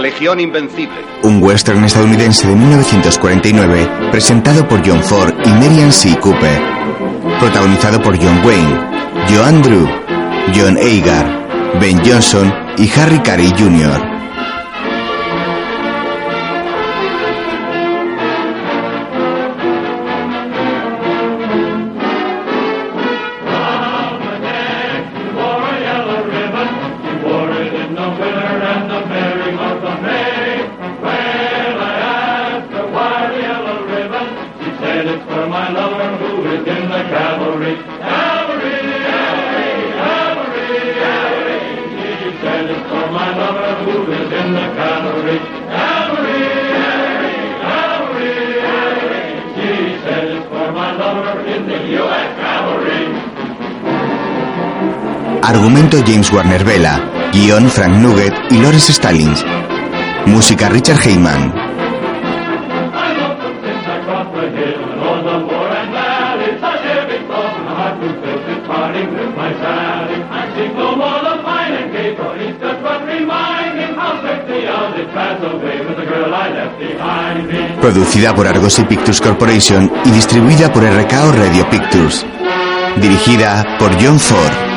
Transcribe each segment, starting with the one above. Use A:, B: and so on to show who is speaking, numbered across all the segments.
A: Legión Invencible.
B: Un western estadounidense de 1949 presentado por John Ford y Marian C. Cooper. Protagonizado por John Wayne, Joan Drew, John Agar, Ben Johnson y Harry Carey Jr. Argumento James Warner Vela. Guión Frank Nugget y Lawrence Stallings. Música Richard Heyman. Producida por Argosy Pictures Corporation y distribuida por RKO Radio Pictures. Dirigida por John Ford.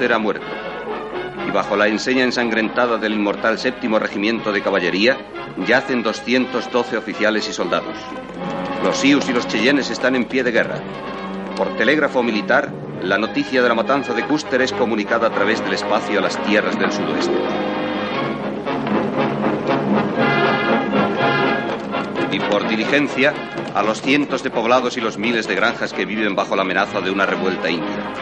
A: Ha muerto. Y bajo la enseña ensangrentada del inmortal séptimo regimiento de caballería yacen 212 oficiales y soldados. Los Sioux y los Cheyennes están en pie de guerra. Por telégrafo militar, la noticia de la matanza de Custer es comunicada a través del espacio a las tierras del sudoeste. Y por diligencia, a los cientos de poblados y los miles de granjas que viven bajo la amenaza de una revuelta india.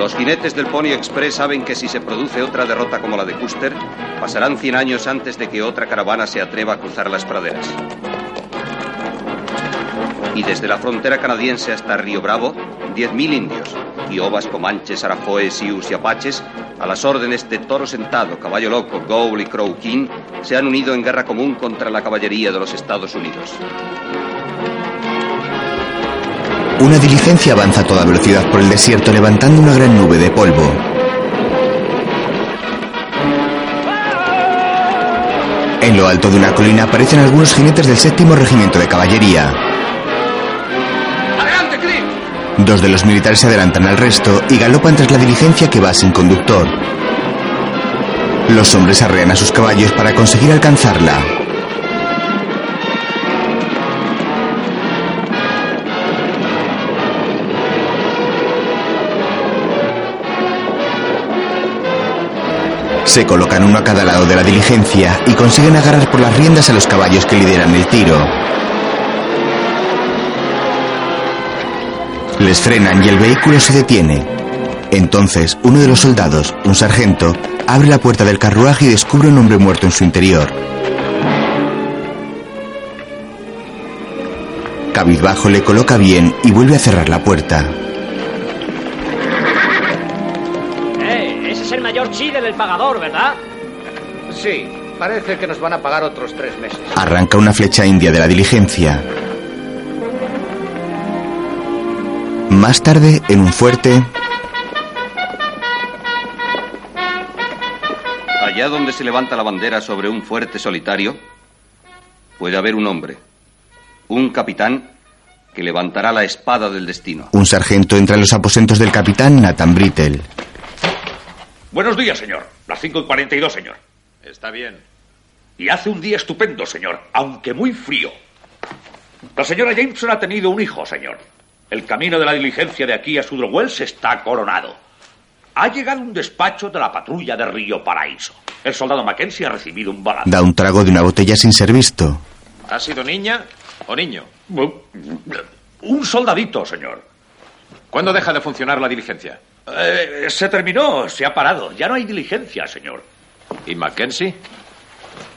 A: Los jinetes del Pony Express saben que si se produce otra derrota como la de Custer, pasarán 100 años antes de que otra caravana se atreva a cruzar las praderas. Y desde la frontera canadiense hasta Río Bravo, 10.000 indios, Kiobas, Comanches, Arajoes, Sioux y Apaches, a las órdenes de Toro Sentado, Caballo Loco, Gowl y Crow King, se han unido en guerra común contra la caballería de los Estados Unidos.
B: Una diligencia avanza a toda velocidad por el desierto levantando una gran nube de polvo. En lo alto de una colina aparecen algunos jinetes del séptimo regimiento de caballería.
A: ¡Adelante,
B: Dos de los militares se adelantan al resto y galopan tras la diligencia que va sin conductor. Los hombres arrean a sus caballos para conseguir alcanzarla. Se colocan uno a cada lado de la diligencia y consiguen agarrar por las riendas a los caballos que lideran el tiro. Les frenan y el vehículo se detiene. Entonces, uno de los soldados, un sargento, abre la puerta del carruaje y descubre un hombre muerto en su interior. Cabizbajo le coloca bien y vuelve a cerrar la puerta.
C: Chidel el pagador, ¿verdad?
D: Sí, parece que nos van a pagar otros tres meses.
B: Arranca una flecha india de la diligencia. Más tarde, en un fuerte...
A: Allá donde se levanta la bandera sobre un fuerte solitario, puede haber un hombre, un capitán, que levantará la espada del destino.
B: Un sargento entra en los aposentos del capitán Nathan Brittle.
E: Buenos días, señor. Las 5 y 42, señor.
F: Está bien.
E: Y hace un día estupendo, señor, aunque muy frío. La señora Jameson ha tenido un hijo, señor. El camino de la diligencia de aquí a Sudro Wells está coronado. Ha llegado un despacho de la patrulla de Río Paraíso. El soldado Mackenzie ha recibido un balazo.
B: Da un trago de una botella sin ser visto.
F: ¿Ha sido niña o niño?
E: Un soldadito, señor.
F: ¿Cuándo deja de funcionar la diligencia?
E: Eh, se terminó, se ha parado. Ya no hay diligencia, señor.
F: ¿Y Mackenzie?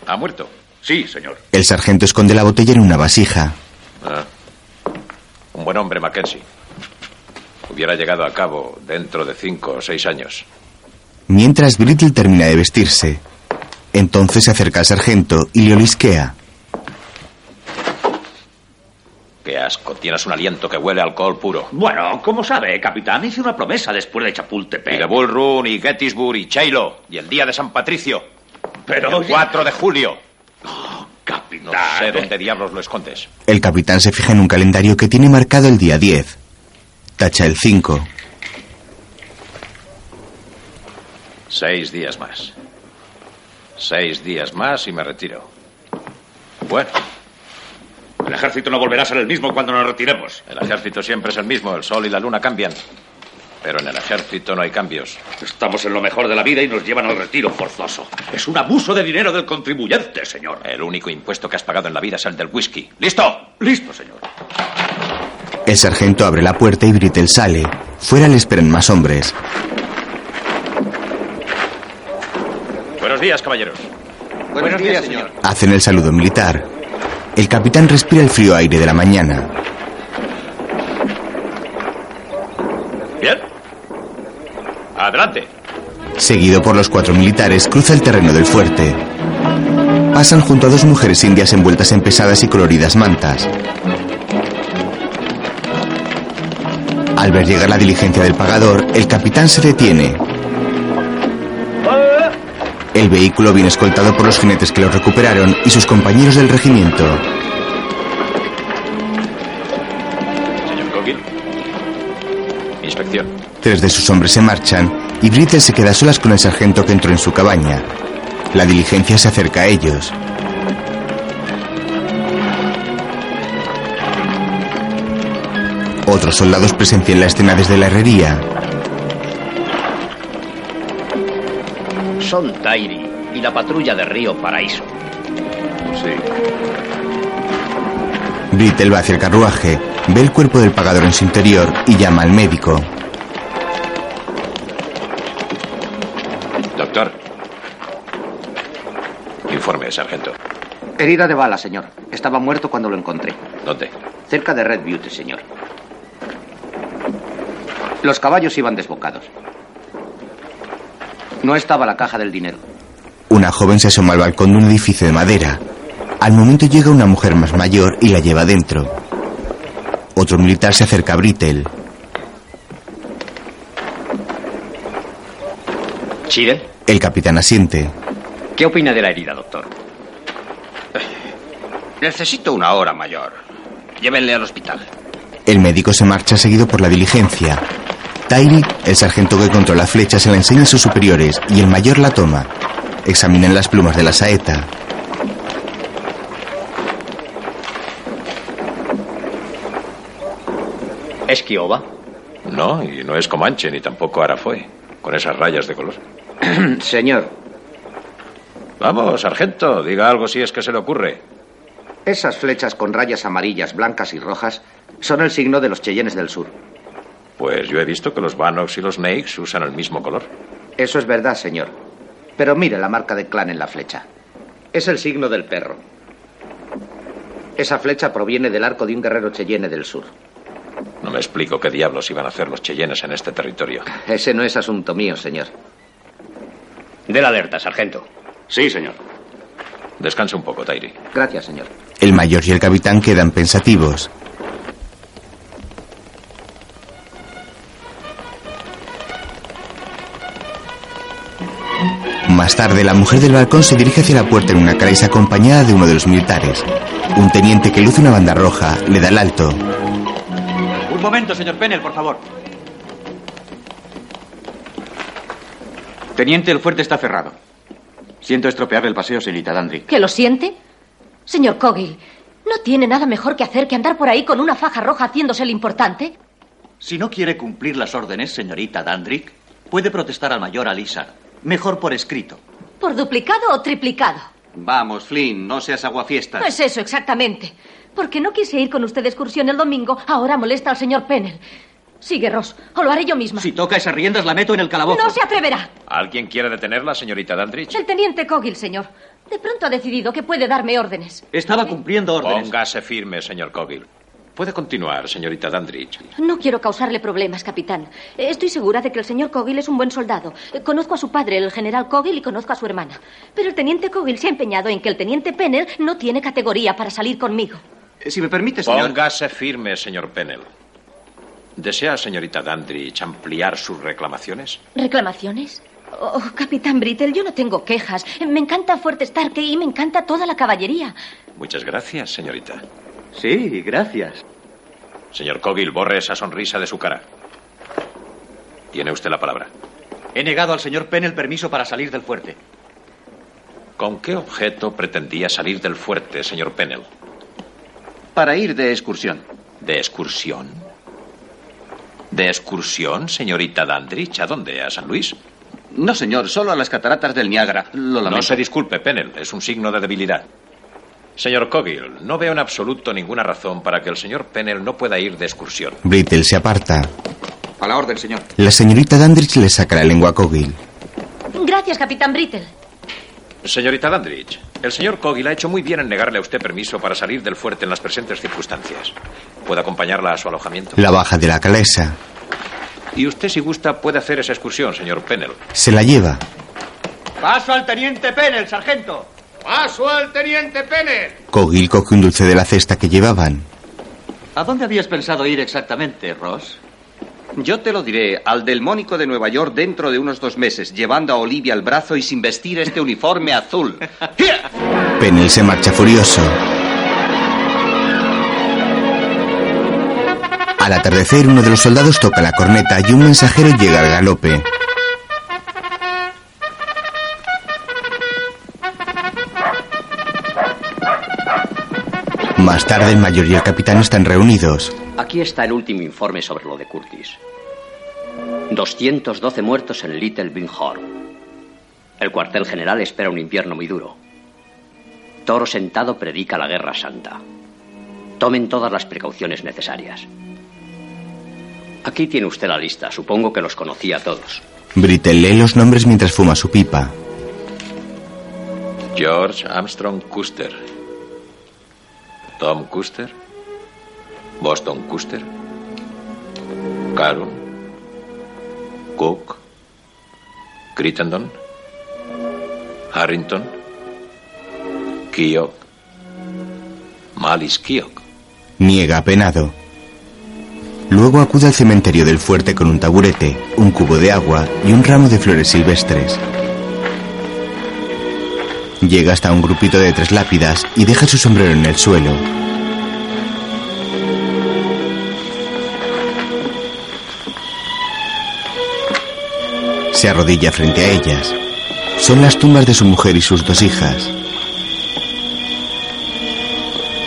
F: ¿Ha muerto?
E: Sí, señor.
B: El sargento esconde la botella en una vasija.
F: Ah. Un buen hombre, Mackenzie. Hubiera llegado a cabo dentro de cinco o seis años.
B: Mientras Brittle termina de vestirse, entonces se acerca al sargento y le olisquea.
F: Qué asco. Tienes un aliento que huele a alcohol puro.
E: Bueno, ¿cómo sabe, capitán? Hice una promesa después de
F: Y
E: Chapultepec.
F: de Bull Run, y Gettysburg, y Chilo, y el día de San Patricio.
E: Pero...
F: El 4 de julio.
E: Capitán...
F: No sé dónde diablos lo escondes.
B: El capitán se fija en un calendario que tiene marcado el día 10. Tacha el 5.
F: Seis días más. Seis días más y me retiro. Bueno,
E: El ejército no volverá a ser el mismo cuando nos retiremos.
F: el ejército siempre es el mismo. El sol y la luna cambian. Pero en el ejército no hay cambios.
E: Estamos en lo mejor de la vida y nos llevan al retiro forzoso. Es un abuso de dinero del contribuyente, señor.
F: El único impuesto que has pagado en la vida es el del whisky. ¿Listo?
E: Listo, señor.
B: El sargento abre la puerta y Brittle sale. Fuera le esperan más hombres.
F: Buenos días, caballeros.
D: Buenos, días, señor.
B: Hacen el saludo militar. El capitán respira el frío aire de la mañana.
F: ¿Bien? Adelante.
B: Seguido por los cuatro militares, cruza el terreno del fuerte. Pasan junto a dos mujeres indias envueltas en pesadas y coloridas mantas. Al ver llegar la diligencia del pagador, el capitán se detiene. El vehículo viene escoltado por los jinetes que lo recuperaron y sus compañeros del regimiento.
F: Señor Cogill. Inspección.
B: Tres de sus hombres se marchan y Brittle se queda solas con el sargento que entró en su cabaña. La diligencia se acerca a ellos. Otros soldados presencian la escena desde la herrería.
C: Son Tairi y la patrulla de Río Paraíso.
F: Sí.
B: Brittle va hacia el carruaje, ve el cuerpo del pagador en su interior y llama al médico.
F: Doctor. Informe, sargento.
D: Herida de bala, señor. Estaba muerto cuando lo encontré.
F: ¿Dónde?
D: Cerca de Red Butte, señor. Los caballos iban desbocados. No estaba la caja del dinero.
B: Una joven se asoma al balcón de un edificio de madera. Al momento llega una mujer más mayor y la lleva dentro. Otro militar se acerca a Brittle.
C: ¿Chiden?
B: El capitán asiente.
C: ¿Qué opina de la herida, doctor?
A: Necesito una hora mayor. Llévenle al hospital.
B: El médico se marcha seguido por la diligencia. Tyree, el sargento que controla flechas, se la enseña a sus superiores y el mayor la toma. Examinan las plumas de la saeta.
C: ¿Es Kiowa?
F: No, y no es Comanche, ni tampoco Arafoe, con esas rayas de color.
D: Señor,
F: Vamos, sargento, diga algo si es que se le ocurre.
D: esas flechas con rayas amarillas, blancas y rojas son el signo de los Cheyennes del Sur.
F: Pues yo he visto que los Vanox y los Nakes usan el mismo color.
D: Eso es verdad, señor. Pero mire la marca de clan en la flecha. Es el signo del perro. Esa flecha proviene del arco de un guerrero Cheyenne del Sur.
F: No me explico qué diablos iban a hacer los Cheyennes en este territorio.
D: Ese no es asunto mío, señor.
C: De la alerta, sargento.
E: Sí, señor.
F: Descanse un poco, Tairi.
D: Gracias, señor.
B: El mayor y el capitán quedan pensativos. Más tarde, la mujer del balcón se dirige hacia la puerta en una caraísa acompañada de uno de los militares. Un teniente que luce una banda roja le da el alto.
G: Un momento, señor Pennell, por favor. Teniente, el fuerte está cerrado. Siento estropearle el paseo, señorita Dandrick.
H: ¿Que lo siente? Señor Cogil, ¿no tiene nada mejor que hacer que andar por ahí con una faja roja haciéndose el importante?
G: Si no quiere cumplir las órdenes, señorita Dandrick, puede protestar al mayor Alisar. Mejor por escrito.
H: ¿Por duplicado o triplicado?
A: Vamos, Flynn, no seas aguafiestas.
H: Pues eso, exactamente. Porque no quise ir con usted de excursión el domingo, ahora molesta al señor Pennell. Sigue, Ross, o lo haré yo misma.
G: Si toca esas riendas, la meto en el calabozo.
H: No se atreverá.
F: ¿Alguien quiere detenerla, señorita Dandridge?
H: El teniente Cogil, señor. De pronto ha decidido que puede darme órdenes.
G: Estaba cumpliendo órdenes.
F: Póngase firme, señor Cogill. Puede continuar, señorita Dandridge.
H: No quiero causarle problemas, capitán. Eh, Estoy segura de que el señor Cogil es un buen soldado. Eh, Conozco a su padre, el general Cogil, y conozco a su hermana. Pero el teniente Cogil se ha empeñado en que el teniente Pennell no tiene categoría para salir conmigo.
A: Si me permite, señor.
F: Póngase firme, señor Pennell. ¿Desea, señorita Dandridge, ampliar sus reclamaciones?
H: ¿Reclamaciones? Oh, capitán Brittle, yo no tengo quejas. Me encanta Fuerte Stark y me encanta toda la caballería.
F: Muchas gracias, señorita.
G: Sí, gracias.
F: Señor Coggill, borre esa sonrisa de su cara. Tiene usted la palabra.
G: He negado al señor Penn el permiso para salir del fuerte.
F: ¿Con qué objeto pretendía salir del fuerte, señor Pennell?
A: Para ir de excursión.
F: ¿De excursión? ¿De excursión, señorita Dandridge? ¿A dónde? ¿A San Luis?
A: No, señor, solo a las cataratas del Niágara. Lo.
F: No se disculpe, Pennell. Es un signo de debilidad. Señor Coggill, no veo en absoluto ninguna razón para que el señor Pennell no pueda ir de excursión.
B: Brittle se aparta.
A: A la orden, señor.
B: La señorita Dandridge le saca la lengua a Coggill.
H: Gracias, capitán Brittle.
F: Señorita Dandridge, el señor Coggill ha hecho muy bien en negarle a usted permiso para salir del fuerte en las presentes circunstancias. ¿Puede acompañarla a su alojamiento?
B: La baja de la calesa.
F: Y usted, si gusta, puede hacer esa excursión, señor Pennell.
B: Se la lleva.
G: Paso al teniente Pennell, sargento.
I: ¡Paso al teniente Pennell!
B: Coggill coge un dulce de la cesta que llevaban.
G: ¿A dónde habías pensado ir exactamente, Ross?
A: Yo te lo diré, al del Mónico de Nueva York dentro de unos dos meses, llevando a Olivia al brazo y sin vestir este uniforme azul.
B: Pennell se marcha furioso. Al atardecer, uno de los soldados toca la corneta y un mensajero llega al galope. Más tarde, el mayor y el capitán están reunidos.
C: Aquí está el último informe sobre lo de Curtis. 212 muertos en Little Bighorn. El cuartel general espera un invierno muy duro. Toro sentado predica la guerra santa. Tomen todas las precauciones necesarias. Aquí tiene usted la lista. Supongo que los conocía a todos.
B: Brittle lee los nombres mientras fuma su pipa.
F: George Armstrong Custer. Tom Custer. Boston Custer. Carol. Cook. Crittenden. Harrington. Keogh. Malis Keogh.
B: Niega apenado. Luego acude al cementerio del fuerte con un taburete, un cubo de agua y un ramo de flores silvestres. Llega hasta un grupito de tres lápidas y deja su sombrero en el suelo. Se arrodilla frente a ellas. Son las tumbas de su mujer y sus dos hijas.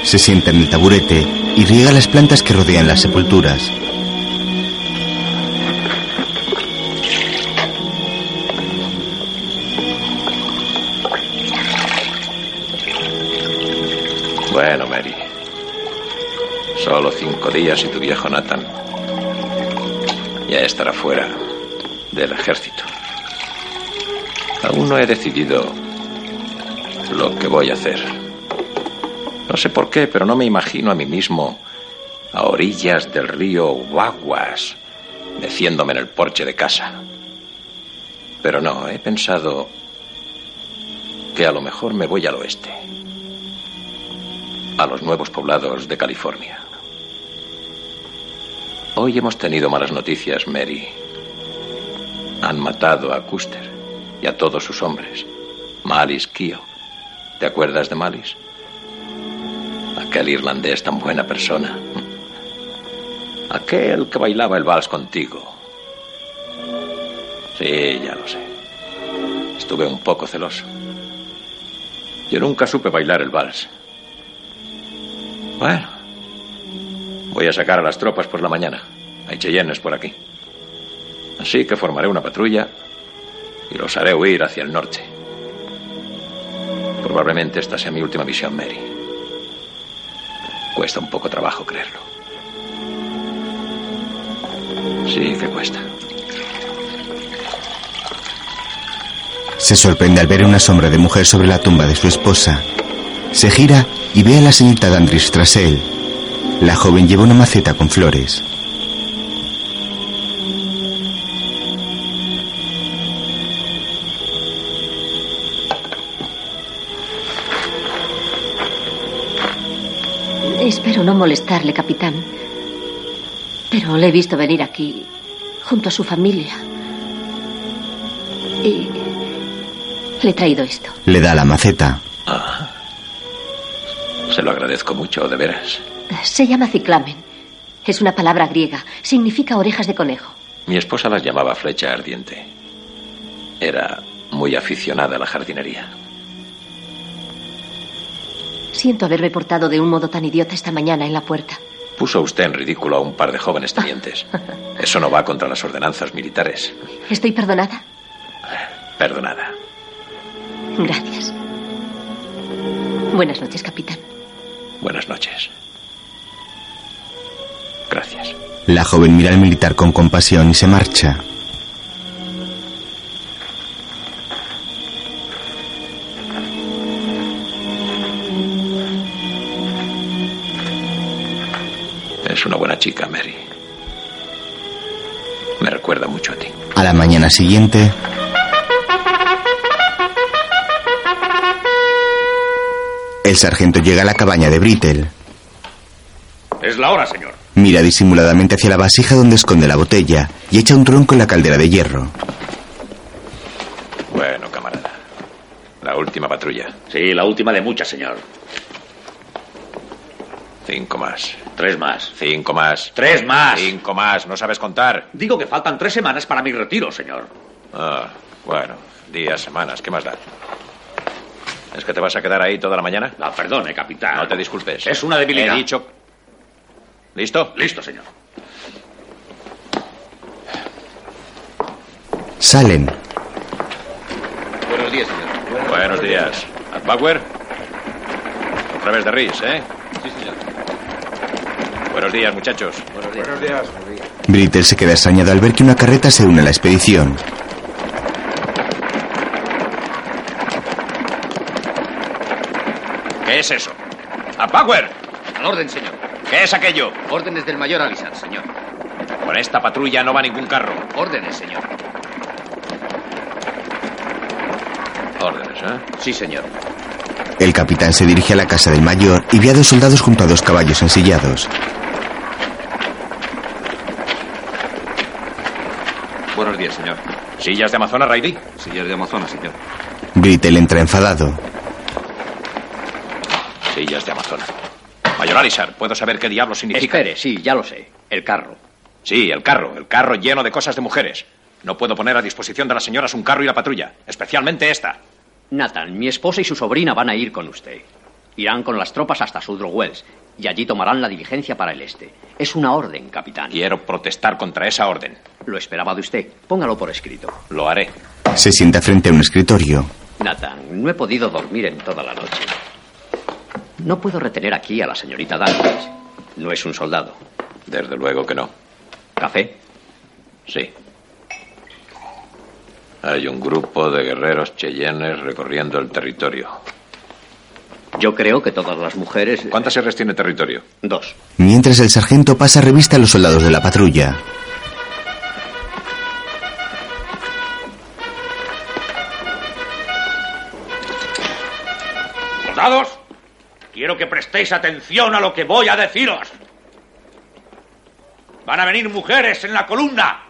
B: Se sienta en el taburete y riega las plantas que rodean las sepulturas.
F: Ya estará fuera del ejército. Aún no he decidido lo que voy a hacer. No sé por qué, pero no me imagino a mí mismo a orillas del río Guaguas, meciéndome en el porche de casa. Pero no, he pensado que a lo mejor me voy al oeste, a los nuevos poblados de California. Hoy hemos tenido malas noticias, Mary. Han matado a Custer y a todos sus hombres. Malis Kio. ¿Te acuerdas de Malis? Aquel irlandés tan buena persona. Aquel que bailaba el vals contigo. Sí, ya lo sé. Estuve un poco celoso. Yo nunca supe bailar el vals. Bueno, voy a sacar a las tropas por la mañana. Hay cheyennes por aquí. Así que formaré una patrulla y los haré huir hacia el norte. Probablemente esta sea mi última misión, Mary. Cuesta un poco trabajo creerlo. Sí que cuesta.
B: Se sorprende al ver una sombra de mujer sobre la tumba de su esposa. Se gira y ve a la señorita Dandridge tras él. La joven lleva una maceta con flores.
H: Espera no molestarle, capitán. Pero le he visto venir aquí junto a su familia. Y le he traído esto.
B: Le da la maceta.
F: Ah. Se lo agradezco mucho, de veras.
H: Se llama ciclamen. Es una palabra griega. Significa orejas de conejo.
F: Mi esposa las llamaba flecha ardiente. Era muy aficionada a la jardinería.
H: Siento haberme portado de un modo tan idiota esta mañana en la puerta.
F: Puso usted en ridículo a un par de jóvenes tenientes. Eso no va contra las ordenanzas militares.
H: ¿Estoy perdonada?
F: Perdonada.
H: Gracias. Buenas noches, capitán.
F: Buenas noches. Gracias.
B: La joven mira al militar con compasión y se marcha.
F: Es una buena chica, Mary. Me recuerda mucho a ti.
B: A la mañana siguiente, el sargento llega a la cabaña de Brittle.
E: Es la hora, señor.
B: Mira disimuladamente hacia la vasija donde esconde la botella y echa un tronco en la caldera de hierro.
F: Bueno, camarada. La última patrulla.
E: Sí, la última de muchas, señor.
F: Cinco más.
E: Tres más.
F: Cinco más.
E: Tres más.
F: Cinco más. ¿No sabes contar?
E: Digo que faltan tres semanas para mi retiro, señor.
F: Ah, bueno. Días, semanas. ¿Qué más da? ¿Es que te vas a quedar ahí toda la mañana?
E: La perdone, capitán.
F: No te disculpes.
E: Es una debilidad.
F: He dicho... ¿Listo?
E: Listo, señor.
B: Salen.
A: Buenos días, señor.
F: Buenos días. ¿Bauer? Otra vez de Rhys, ¿eh?
A: Sí, señor.
F: Buenos días, muchachos.
A: Buenos días.
I: Buenos días.
B: Brittle se queda extrañado al ver que una carreta se une a la expedición.
F: ¿Qué es eso? ¡A Power!
A: Al orden, señor.
F: ¿Qué es aquello?
A: Órdenes del mayor Alisar, señor.
F: Con esta patrulla no va ningún carro.
A: Órdenes, señor.
F: Órdenes, ¿eh?
A: Sí, señor.
B: El capitán se dirige a la casa del mayor y ve a dos soldados junto a dos caballos ensillados.
A: Buenos días, señor.
F: ¿Sillas de Amazonas, Riley?
A: Sillas de Amazonas, señor.
B: Brittle entra enfadado.
F: Sillas de Amazonas. Mayor Alisar, ¿puedo saber qué diablo significa?
C: Espere, sí, ya lo sé. El carro.
F: Sí, el carro. El carro lleno de cosas de mujeres. No puedo poner a disposición de las señoras un carro y la patrulla. Especialmente esta.
C: Nathan, mi esposa y su sobrina van a ir con usted. Irán con las tropas hasta Sudro Wells y allí tomarán la diligencia para el este. Es una orden, capitán.
F: Quiero protestar contra esa orden.
C: Lo esperaba de usted. Póngalo por escrito.
F: Lo haré.
B: Se sienta frente a un escritorio.
C: Nathan, no he podido dormir en toda la noche. No puedo retener aquí a la señorita Danvers. No es un soldado.
F: Desde luego que no.
C: ¿Café?
F: Sí. Hay un grupo de guerreros cheyennes recorriendo el territorio.
C: Yo creo que todas las mujeres...
F: ¿Cuántas R's tiene territorio?
C: Dos.
B: Mientras el sargento pasa revista a los soldados de la patrulla.
E: Soldados, quiero que prestéis atención a lo que voy a deciros. Van a venir mujeres en la columna.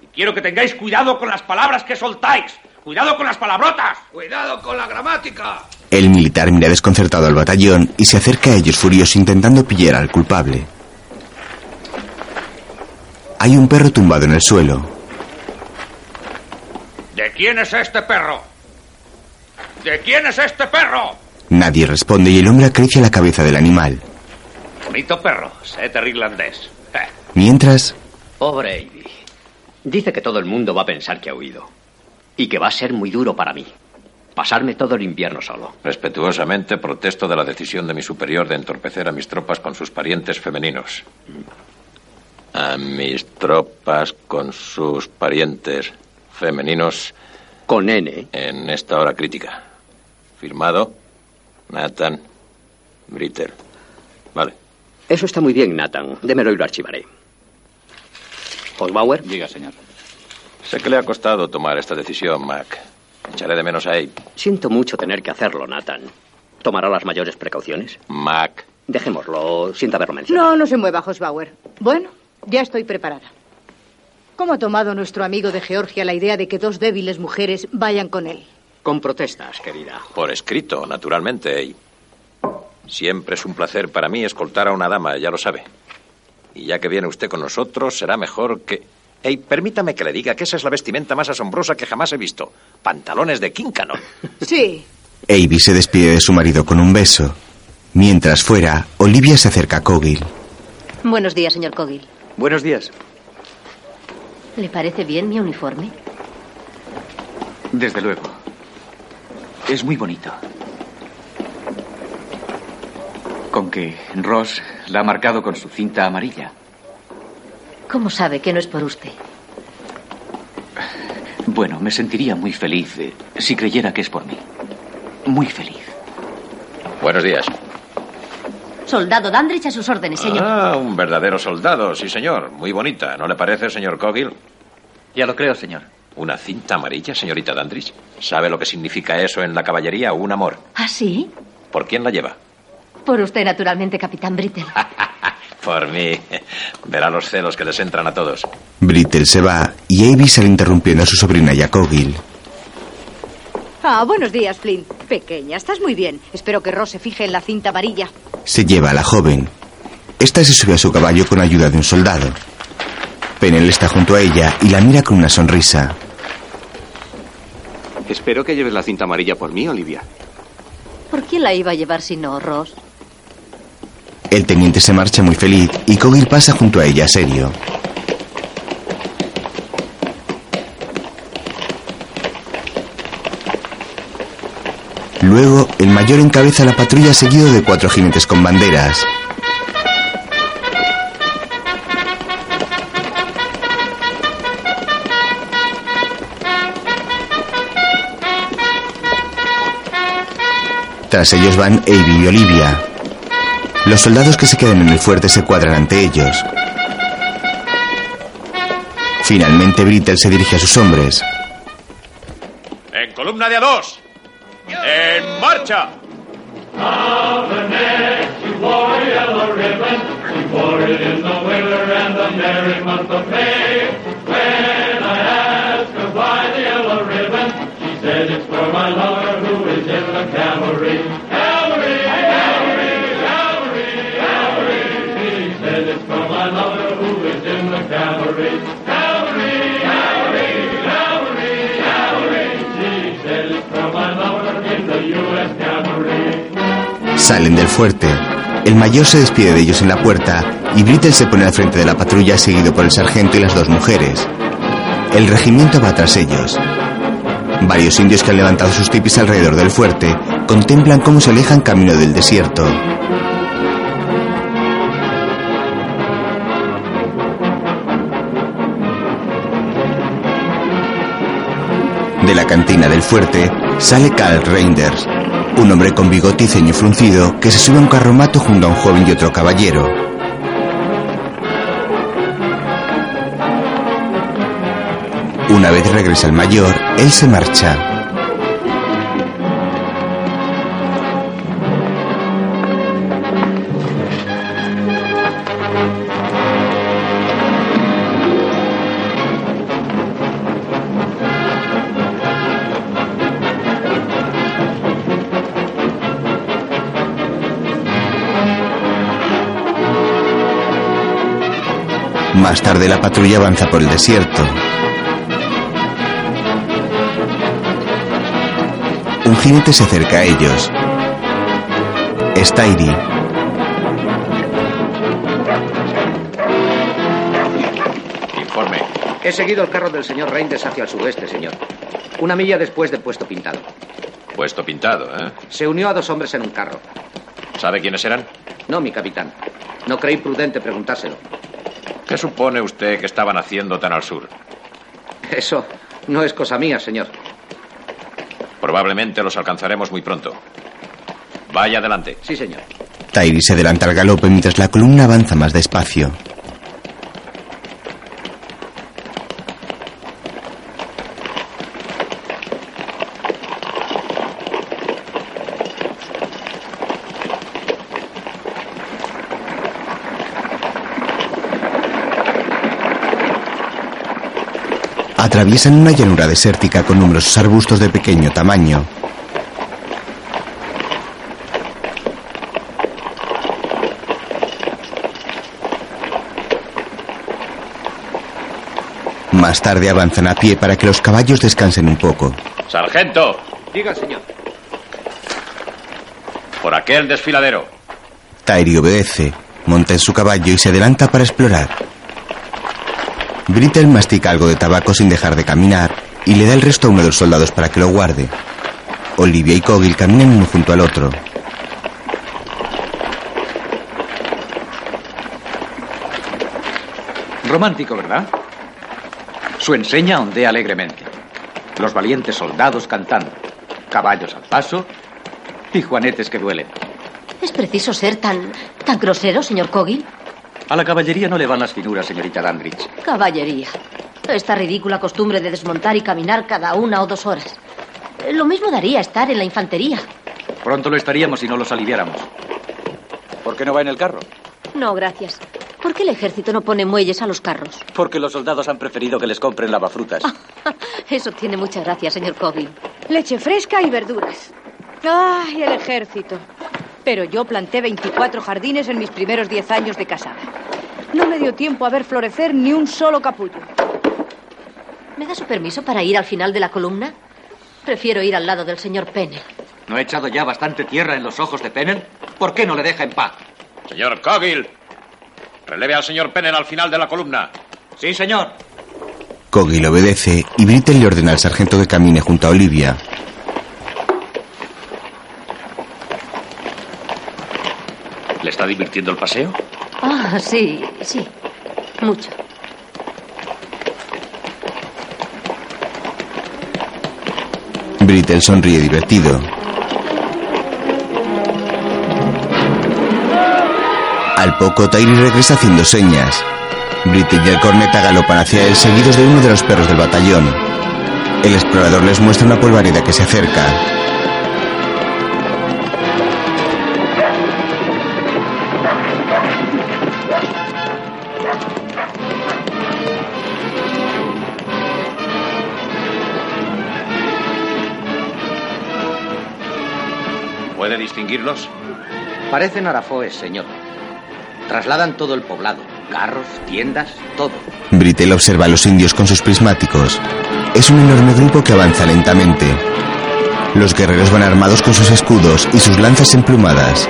E: Y quiero que tengáis cuidado con las palabras que soltáis. Cuidado con las palabrotas.
I: Cuidado con la gramática.
B: El militar mira desconcertado al batallón y se acerca a ellos furioso intentando pillar al culpable. Hay un perro tumbado en el suelo.
E: ¿De quién es este perro? ¿De quién es este perro?
B: Nadie responde y el hombre acaricia la cabeza del animal.
E: Bonito perro, setter irlandés. Eh,
B: Mientras,
C: Pobre Ivy. Dice que todo el mundo va a pensar que ha huido. Y que va a ser muy duro para mí. Pasarme todo el invierno solo.
F: Respetuosamente protesto de la decisión de mi superior de entorpecer a mis tropas con sus parientes femeninos. A mis tropas con sus parientes femeninos
C: Con N.
F: en esta hora crítica. Firmado Nathan Brittle. Vale.
C: Eso está muy bien, Nathan. Démelo y lo archivaré. Holbauer,
A: Diga, señor.
F: Sé que le ha costado tomar esta decisión, Mac. Echaré de menos a Abe.
C: siento mucho tener que hacerlo, Nathan. ¿Tomará las mayores precauciones?
F: Mac.
C: Dejémoslo, sienta haberlo mencionado.
J: No, no se mueva, Hosbauer. Bueno, ya estoy preparada. ¿Cómo ha tomado nuestro amigo de Georgia la idea de que dos débiles mujeres vayan con él?
C: Con protestas, querida.
F: Por escrito, naturalmente. Y siempre es un placer para mí escoltar a una dama, ya lo sabe. Y ya que viene usted con nosotros, será mejor que... Ey, permítame que le diga que esa es la vestimenta más asombrosa que jamás he visto. Pantalones de Cannon.
J: Sí.
B: Avi se despide de su marido con un beso. Mientras fuera, Olivia se acerca a Cogil.
H: Buenos días, señor Cogil.
K: Buenos días.
H: ¿Le parece bien mi uniforme?
K: Desde luego. Es muy bonito. Con que Ross la ha marcado con su cinta amarilla.
H: ¿Cómo sabe que no es por usted?
K: Bueno, me sentiría muy feliz eh, si creyera que es por mí. Muy feliz.
F: Buenos días.
H: Soldado Dandridge a sus órdenes, señor.
F: Ah, un verdadero soldado, sí, señor. Muy bonita, ¿no le parece, señor Coghill?
K: Ya lo creo, señor.
F: ¿Una cinta amarilla, señorita Dandridge? ¿Sabe lo que significa eso en la caballería? Un amor.
H: ¿Ah, sí?
F: ¿Por quién la lleva?
H: Por usted, naturalmente, capitán Brittle.
F: Por mí. Verá los celos que les entran a todos.
B: Brittle se va y Avi sale interrumpiendo a su sobrina Coghill.
J: Ah, buenos días, Flynn. Pequeña, estás muy bien. Espero que Ross se fije en la cinta amarilla.
B: Se lleva a la joven. Esta se sube a su caballo con ayuda de un soldado. Pennell está junto a ella y la mira con una sonrisa.
A: Espero que lleves la cinta amarilla por mí, Olivia.
H: ¿Por quién la iba a llevar si no, Ross?
B: El teniente se marcha muy feliz y Coghill pasa junto a ella serio. Luego, el mayor encabeza la patrulla seguido de cuatro jinetes con banderas. Tras ellos van Avi y Olivia. Los soldados que se quedan en el fuerte se cuadran ante ellos. Finalmente Brittle se dirige a sus hombres.
E: En columna de a dos. ¡En marcha!
B: Salen del fuerte. El mayor se despide de ellos en la puerta y Brittle se pone al frente de la patrulla seguido por el sargento y las dos mujeres. El regimiento va tras ellos. Varios indios que han levantado sus tipis alrededor del fuerte contemplan cómo se alejan camino del desierto. De la cantina del fuerte sale Carl Reinders, un hombre con bigote y ceño fruncido que se sube a un carromato junto a un joven y otro caballero. Una vez regresa el mayor, él se marcha. Más tarde la patrulla avanza por el desierto. Un jinete se acerca a ellos. Es Tairi.
F: Informe.
D: He seguido el carro del señor Reinders hacia el sudeste, señor. Una milla después del puesto pintado.
F: Puesto pintado, ¿eh?
D: Se unió a dos hombres en un carro.
F: ¿Sabe quiénes eran?
D: No, mi capitán. No creí prudente preguntárselo.
F: ¿Qué supone usted que estaban haciendo tan al sur?
D: Eso no es cosa mía, señor.
F: Probablemente los alcanzaremos muy pronto. Vaya adelante.
D: Sí, señor.
B: Tairi se adelanta al galope mientras la columna avanza más despacio. Atraviesan una llanura desértica con numerosos arbustos de pequeño tamaño. Más tarde avanzan a pie para que los caballos descansen un poco.
F: Sargento,
D: Diga, señor.
F: por aquel desfiladero.
B: Tairi obedece, monta en su caballo y se adelanta para explorar. Brittle mastica algo de tabaco sin dejar de caminar y le da el resto a uno de los soldados para que lo guarde. Olivia y Cogil caminan uno junto al otro.
L: Romántico, ¿verdad? Su enseña ondea alegremente. Los valientes soldados cantando. Caballos al paso y juanetes que duelen.
H: ¿Es preciso ser tan, tan grosero, señor Cogil?
L: A la caballería no le van las finuras, señorita Dandridge.
H: Caballería. Esta ridícula costumbre de desmontar y caminar cada una o dos horas. Lo mismo daría estar en la infantería.
L: Pronto lo estaríamos si no los aliviáramos. ¿Por qué no va en el carro?
H: No, gracias. ¿Por qué el ejército no pone muelles a los carros?
L: Porque los soldados han preferido que les compren lavafrutas.
H: Eso tiene mucha gracia, señor Cogil.
J: Leche fresca y verduras. ¡Ay, el ejército! Pero yo planté 24 jardines en mis primeros 10 años de casada. No me dio tiempo a ver florecer ni un solo capullo.
H: ¿Me da su permiso para ir al final de la columna? Prefiero ir al lado del señor Pennell.
L: ¿No he echado ya bastante tierra en los ojos de Pennell? ¿Por qué no le deja en paz?
F: Señor Cogil, releve al señor Pennell al final de la columna.
L: Sí, señor.
B: Cogil obedece y Brittle le ordena al sargento que camine junto a Olivia.
F: ¿Le está divirtiendo el paseo?
H: Ah, sí, sí. Mucho.
B: Brittle sonríe divertido. Al poco, Tyree regresa haciendo señas. Brittle y el corneta galopan hacia él seguidos de uno de los perros del batallón. El explorador les muestra una polvareda que se acerca.
F: Distinguirlos?
D: Parecen arafoes, señor. Trasladan todo el poblado. Carros, tiendas, todo.
B: Brittle observa a los indios con sus prismáticos. Es un enorme grupo que avanza lentamente. Los guerreros van armados con sus escudos y sus lanzas emplumadas.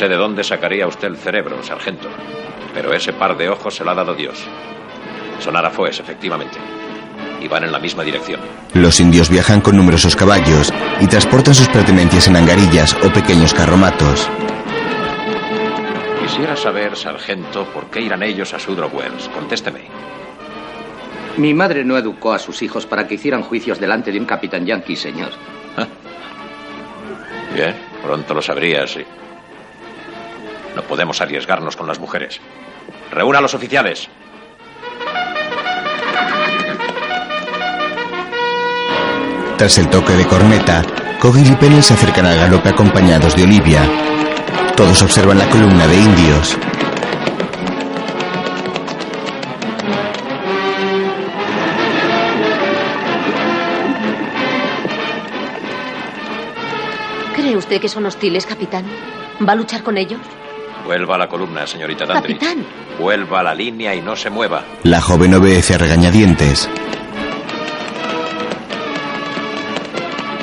F: Sé de dónde sacaría usted el cerebro, sargento, pero ese par de ojos se lo ha dado Dios. Son arafoes, efectivamente. Y van en la misma dirección.
B: Los indios viajan con numerosos caballos y transportan sus pertenencias en angarillas o pequeños carromatos.
F: Quisiera saber, sargento, por qué irán ellos a Sudro Wells. Contésteme.
D: Mi madre no educó a sus hijos para que hicieran juicios delante de un capitán yankee, señor.
F: Bien, pronto lo sabría, sí. No podemos arriesgarnos con las mujeres. Reúna a los oficiales.
B: Tras el toque de corneta, Cogil y Pennell se acercan al galope acompañados de Olivia. Todos observan la columna de indios.
H: ¿Cree usted que son hostiles, capitán? ¿Va a luchar con ellos?
F: Vuelva a la columna, señorita Dandridge.
H: Capitán.
F: Vuelva a la línea y no se mueva.
B: La joven obedece a regañadientes.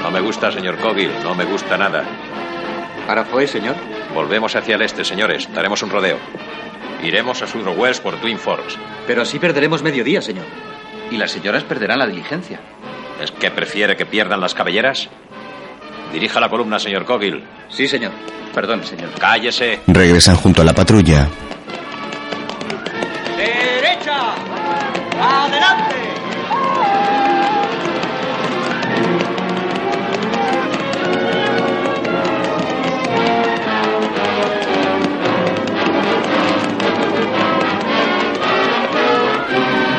F: No me gusta, señor Cogil. No me gusta nada.
L: ¿Arafoe, señor?
F: Volvemos hacia el este, señores. Daremos un rodeo. Iremos a Sudro Wells por Twin Forks.
L: Pero así perderemos medio día, señor. Y las señoras perderán la diligencia.
F: ¿Es que prefiere que pierdan las cabelleras? Dirija la columna, señor Cogil.
L: Sí, señor. Perdón, señor.
F: Cállese.
B: Regresan junto a la patrulla.
M: ¡Derecha! ¡Adelante!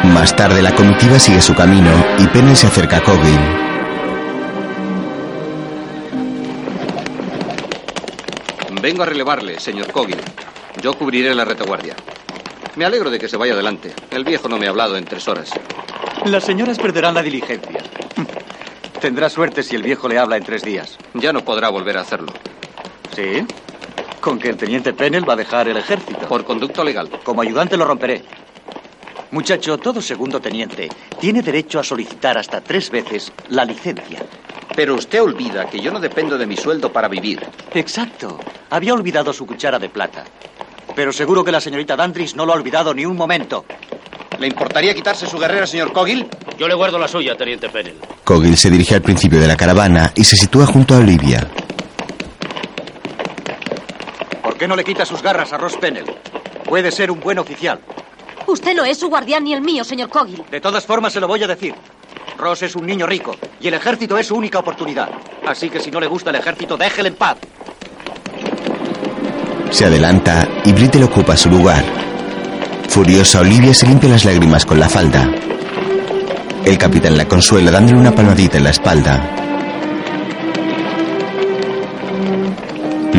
B: Más tarde la comitiva sigue su camino y Pennell se acerca a Cogil.
A: Vengo a relevarle, señor Cogil. Yo cubriré la retaguardia. Me alegro de que se vaya adelante. El viejo no me ha hablado en tres horas.
G: Las señoras perderán la diligencia. Tendrá suerte si el viejo le habla en tres días.
A: Ya no podrá volver a hacerlo.
G: ¿Sí? Con que el teniente Pennell va a dejar el ejército.
A: Por conducto legal.
G: Como ayudante lo romperé. Muchacho, todo segundo teniente tiene derecho a solicitar hasta tres veces la licencia.
A: Pero usted olvida que yo no dependo de mi sueldo para vivir.
G: Exacto. Había olvidado su cuchara de plata. Pero seguro que la señorita Dandridge no lo ha olvidado ni un momento.
A: ¿Le importaría quitarse su guerrera, señor Cogil?
N: Yo le guardo la suya, teniente Pennell.
B: Cogil se dirige al principio de la caravana y se sitúa junto a Olivia.
G: ¿Por qué no le quita sus garras a Ross Pennell? Puede ser un buen oficial.
H: Usted no es su guardián ni el mío, señor Cogil.
G: De todas formas, se lo voy a decir. Ross es un niño rico y el ejército es su única oportunidad. Así que si no le gusta el ejército, déjele en paz.
B: Se adelanta y Brittle ocupa su lugar. Furiosa, Olivia se limpia las lágrimas con la falda. El capitán la consuela dándole una palmadita en la espalda.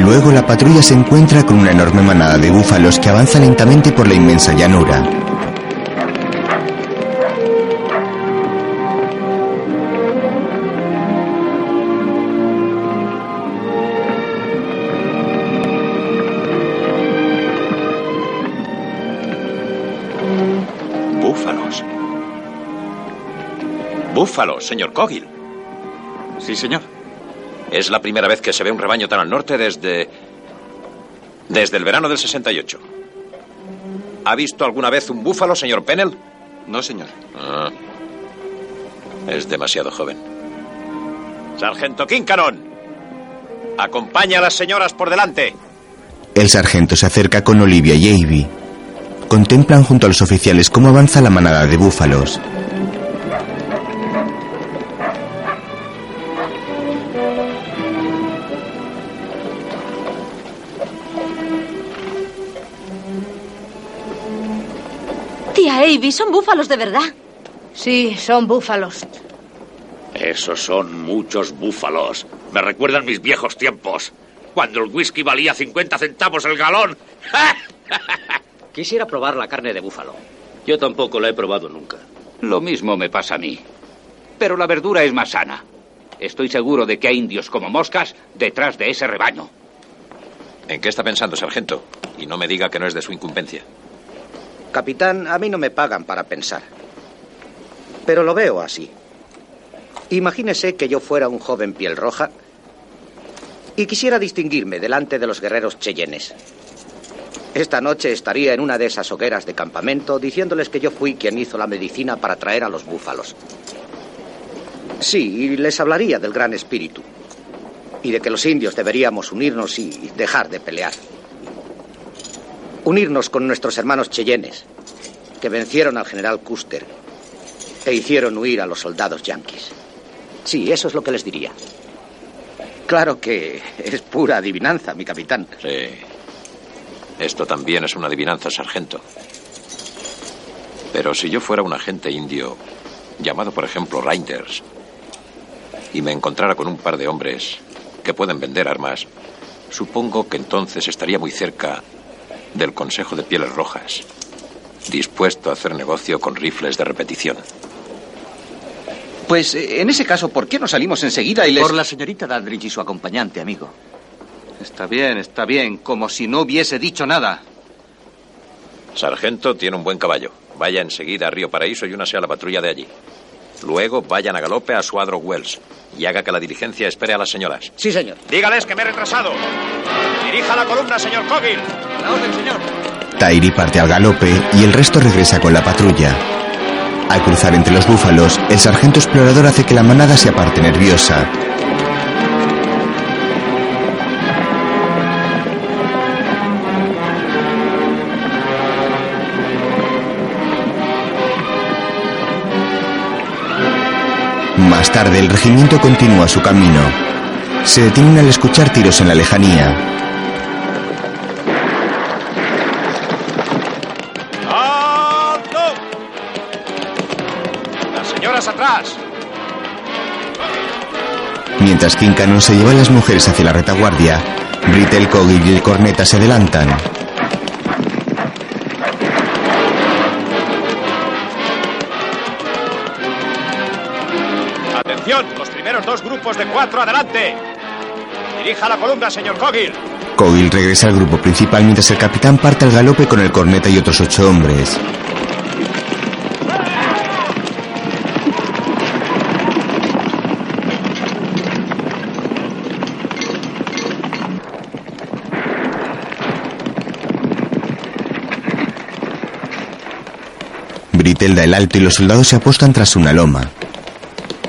B: Luego la patrulla se encuentra con una enorme manada de búfalos que avanza lentamente por la inmensa llanura.
F: Búfalos. Búfalos, señor Cogil.
G: Sí, señor.
F: Es la primera vez que se ve un rebaño tan al norte desde. desde el verano del 68. ¿Ha visto alguna vez un búfalo, señor Pennell?
A: No, señor.
F: Ah. Es demasiado joven. Sargento Kincanon. Acompaña a las señoras por delante.
B: El sargento se acerca con Olivia y Avy. Contemplan junto a los oficiales cómo avanza la manada de búfalos.
H: Avy, son búfalos de verdad.
J: Sí, son búfalos.
E: Esos son muchos búfalos. Me recuerdan mis viejos tiempos. Cuando el whisky valía 50 centavos el galón.
C: Quisiera probar la carne de búfalo.
N: Yo tampoco la he probado nunca.
D: Lo mismo me pasa a mí. Pero la verdura es más sana. Estoy seguro de que hay indios como moscas detrás de ese rebaño.
F: ¿En qué está pensando, sargento? Y no me diga que no es de su incumbencia.
D: Capitán, a mí no me pagan para pensar. Pero lo veo así. Imagínese que yo fuera un joven piel roja y quisiera distinguirme delante de los guerreros cheyennes. Esta noche estaría en una de esas hogueras de campamento diciéndoles que yo fui quien hizo la medicina para traer a los búfalos. Sí, y les hablaría del gran espíritu y de que los indios deberíamos unirnos y dejar de pelear. Unirnos con nuestros hermanos cheyennes, que vencieron al general Custer e hicieron huir a los soldados yanquis. Sí, eso es lo que les diría. Claro que es pura adivinanza, mi capitán.
F: Sí. Esto también es una adivinanza, sargento. Pero si yo fuera un agente indio, llamado por ejemplo Reinders, y me encontrara con un par de hombres que pueden vender armas, supongo que entonces estaría muy cerca del Consejo de Pieles Rojas, dispuesto a hacer negocio con rifles de repetición.
A: Pues eh, en ese caso, ¿por qué no salimos enseguida y les...
G: Por la señorita Dandridge y su acompañante, amigo.
A: Está bien, está bien, como si no hubiese dicho nada.
F: Sargento tiene un buen caballo. Vaya enseguida a Río Paraíso y únase a la patrulla de allí. Luego vayan a galope a Suadro Wells y haga que la diligencia espere a las señoras.
D: Sí, señor.
F: Dígales que me he retrasado. Dirija la columna, señor Cogil.
G: La orden, señor.
B: Tairi parte al galope y el resto regresa con la patrulla. Al cruzar entre los búfalos, el sargento explorador hace que la manada se aparte nerviosa. Más tarde, el regimiento continúa su camino. Se detienen al escuchar tiros en la lejanía.
O: atrás!
B: Mientras King Cannon se lleva a las mujeres hacia la retaguardia, Brittle, y el corneta se adelantan.
O: Dirija la columna, señor Coggill.
B: Coggill regresa al grupo principal mientras el capitán parte al galope con el corneta y otros ocho hombres. Brittle da el alto y los soldados se apostan tras una loma.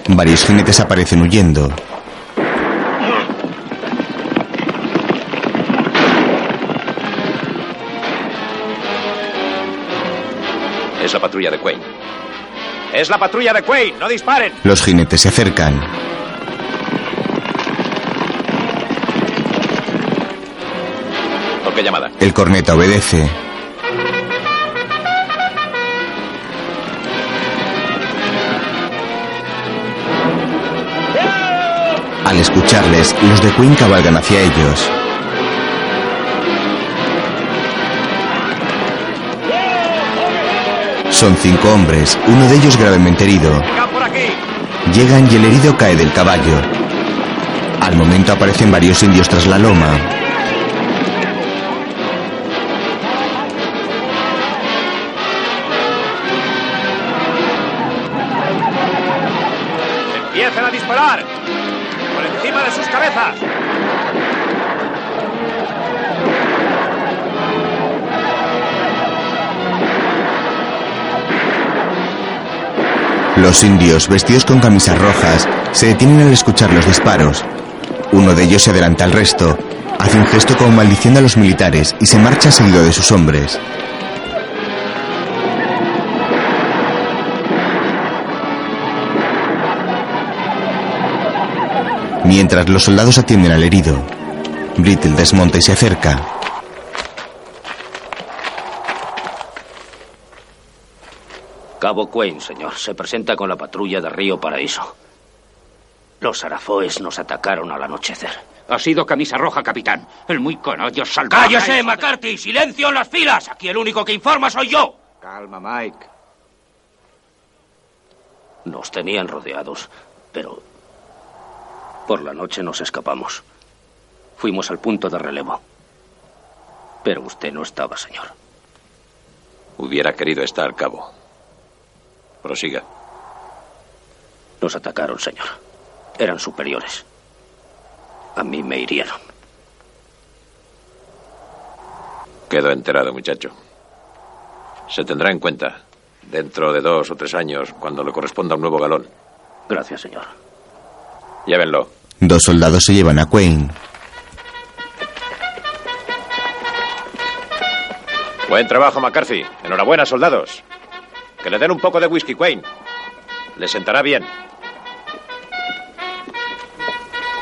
B: Varios jinetes aparecen huyendo.
F: Es la patrulla de Quain.
O: Es la patrulla de Quain. No disparen.
B: Los jinetes se acercan.
F: ¿Por qué llamada?
B: El corneta obedece. Al escucharles, los de Queen cabalgan hacia ellos. Son cinco hombres, uno de ellos gravemente herido. Llegan y el herido cae del caballo. Al momento aparecen varios indios tras la loma. Los indios, vestidos con camisas rojas, se detienen al escuchar los disparos. Uno de ellos se adelanta al resto, hace un gesto como maldiciendo a los militares y se marcha seguido de sus hombres. Mientras los soldados atienden al herido, Brittle desmonta y se acerca.
I: Cabo Quain, señor. Se presenta con la patrulla de Río Paraíso. Los arafoes nos atacaron al anochecer.
P: Ha sido camisa roja, capitán. El muy conollo salvaje.
I: ¡Cállese, McCarthy! ¡Silencio en las filas! Aquí el único que informa soy yo.
G: Calma, Mike.
I: Nos tenían rodeados, pero por la noche nos escapamos. Fuimos al punto de relevo. Pero usted no estaba, señor.
F: Hubiera querido estar, cabo. Prosiga.
I: Nos atacaron, señor. Eran superiores. A mí me hirieron.
F: Quedo enterado, muchacho. Se tendrá en cuenta dentro de dos o tres años, cuando le corresponda un nuevo galón.
I: Gracias, señor.
F: Llévenlo.
B: Dos soldados se llevan a Quain.
F: Buen trabajo, McCarthy. Enhorabuena, soldados. Que le den un poco de whisky, Quain. Le sentará bien.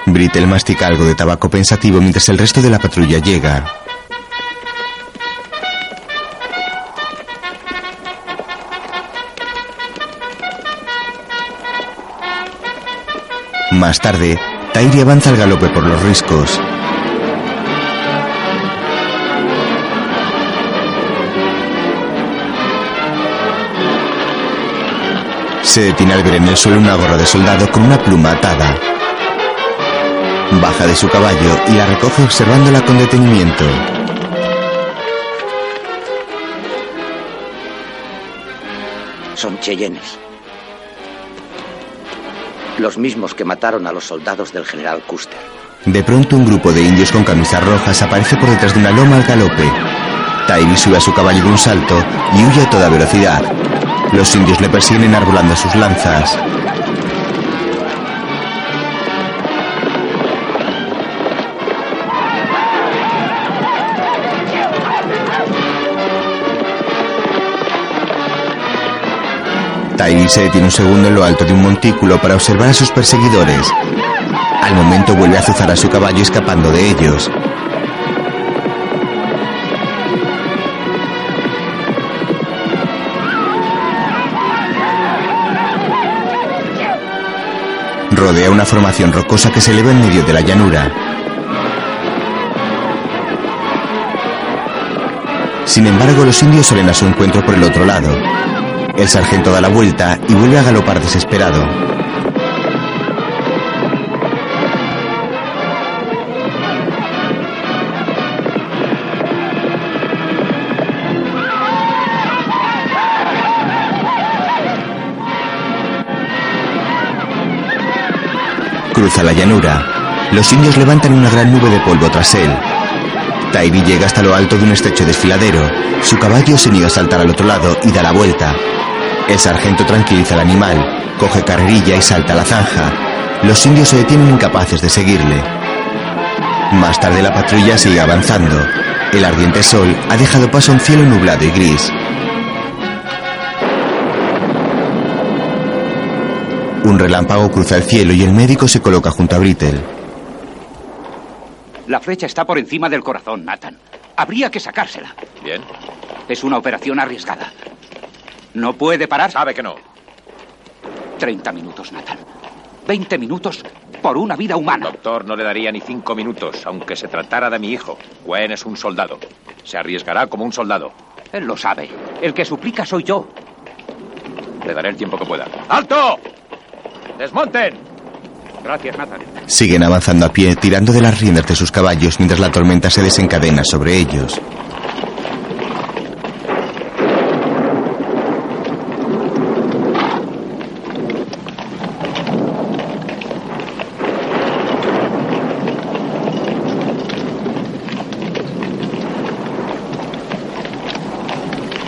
B: Brittle mastica algo de tabaco pensativo mientras el resto de la patrulla llega. Más tarde, Tyree avanza al galope por los riscos. Se detiene al ver en el suelo una gorra de soldado con una pluma atada. Baja de su caballo y la recoge observándola con detenimiento.
D: Son cheyennes. Los mismos que mataron a los soldados del general Custer.
B: De pronto un grupo de indios con camisas rojas aparece por detrás de una loma al galope. Tyree sube a su caballo de un salto y huye a toda velocidad. Los indios le persiguen enarbolando sus lanzas. Tyree se detiene un segundo en lo alto de un montículo para observar a sus perseguidores. Al momento vuelve a azuzar a su caballo escapando de ellos. Rodea una formación rocosa que se eleva en medio de la llanura. Sin embargo, los indios salen a su encuentro por el otro lado. El sargento da la vuelta y vuelve a galopar desesperado. Cruza la llanura. Los indios levantan una gran nube de polvo tras él. Taibi llega hasta lo alto de un estrecho desfiladero. Su caballo se niega a saltar al otro lado y da la vuelta. El sargento tranquiliza al animal, coge carrerilla y salta a la zanja. Los indios se detienen incapaces de seguirle. Más tarde la patrulla sigue avanzando. El ardiente sol ha dejado paso a un cielo nublado y gris. Un relámpago cruza el cielo y el médico se coloca junto a Brittle.
P: La flecha está por encima del corazón, Nathan. Habría que sacársela.
F: Bien.
P: Es una operación arriesgada. No puede parar.
F: Sabe que no.
P: Treinta minutos, Nathan. Veinte minutos por una vida humana.
F: Doctor, no le daría ni cinco minutos, aunque se tratara de mi hijo. Gwen es un soldado. Se arriesgará como un soldado.
P: Él lo sabe. El que suplica soy yo.
F: Le daré el tiempo que pueda. ¡Alto! ¡Desmonten!
P: Gracias, Nathan.
B: Siguen avanzando a pie, tirando de las riendas de sus caballos mientras la tormenta se desencadena sobre ellos.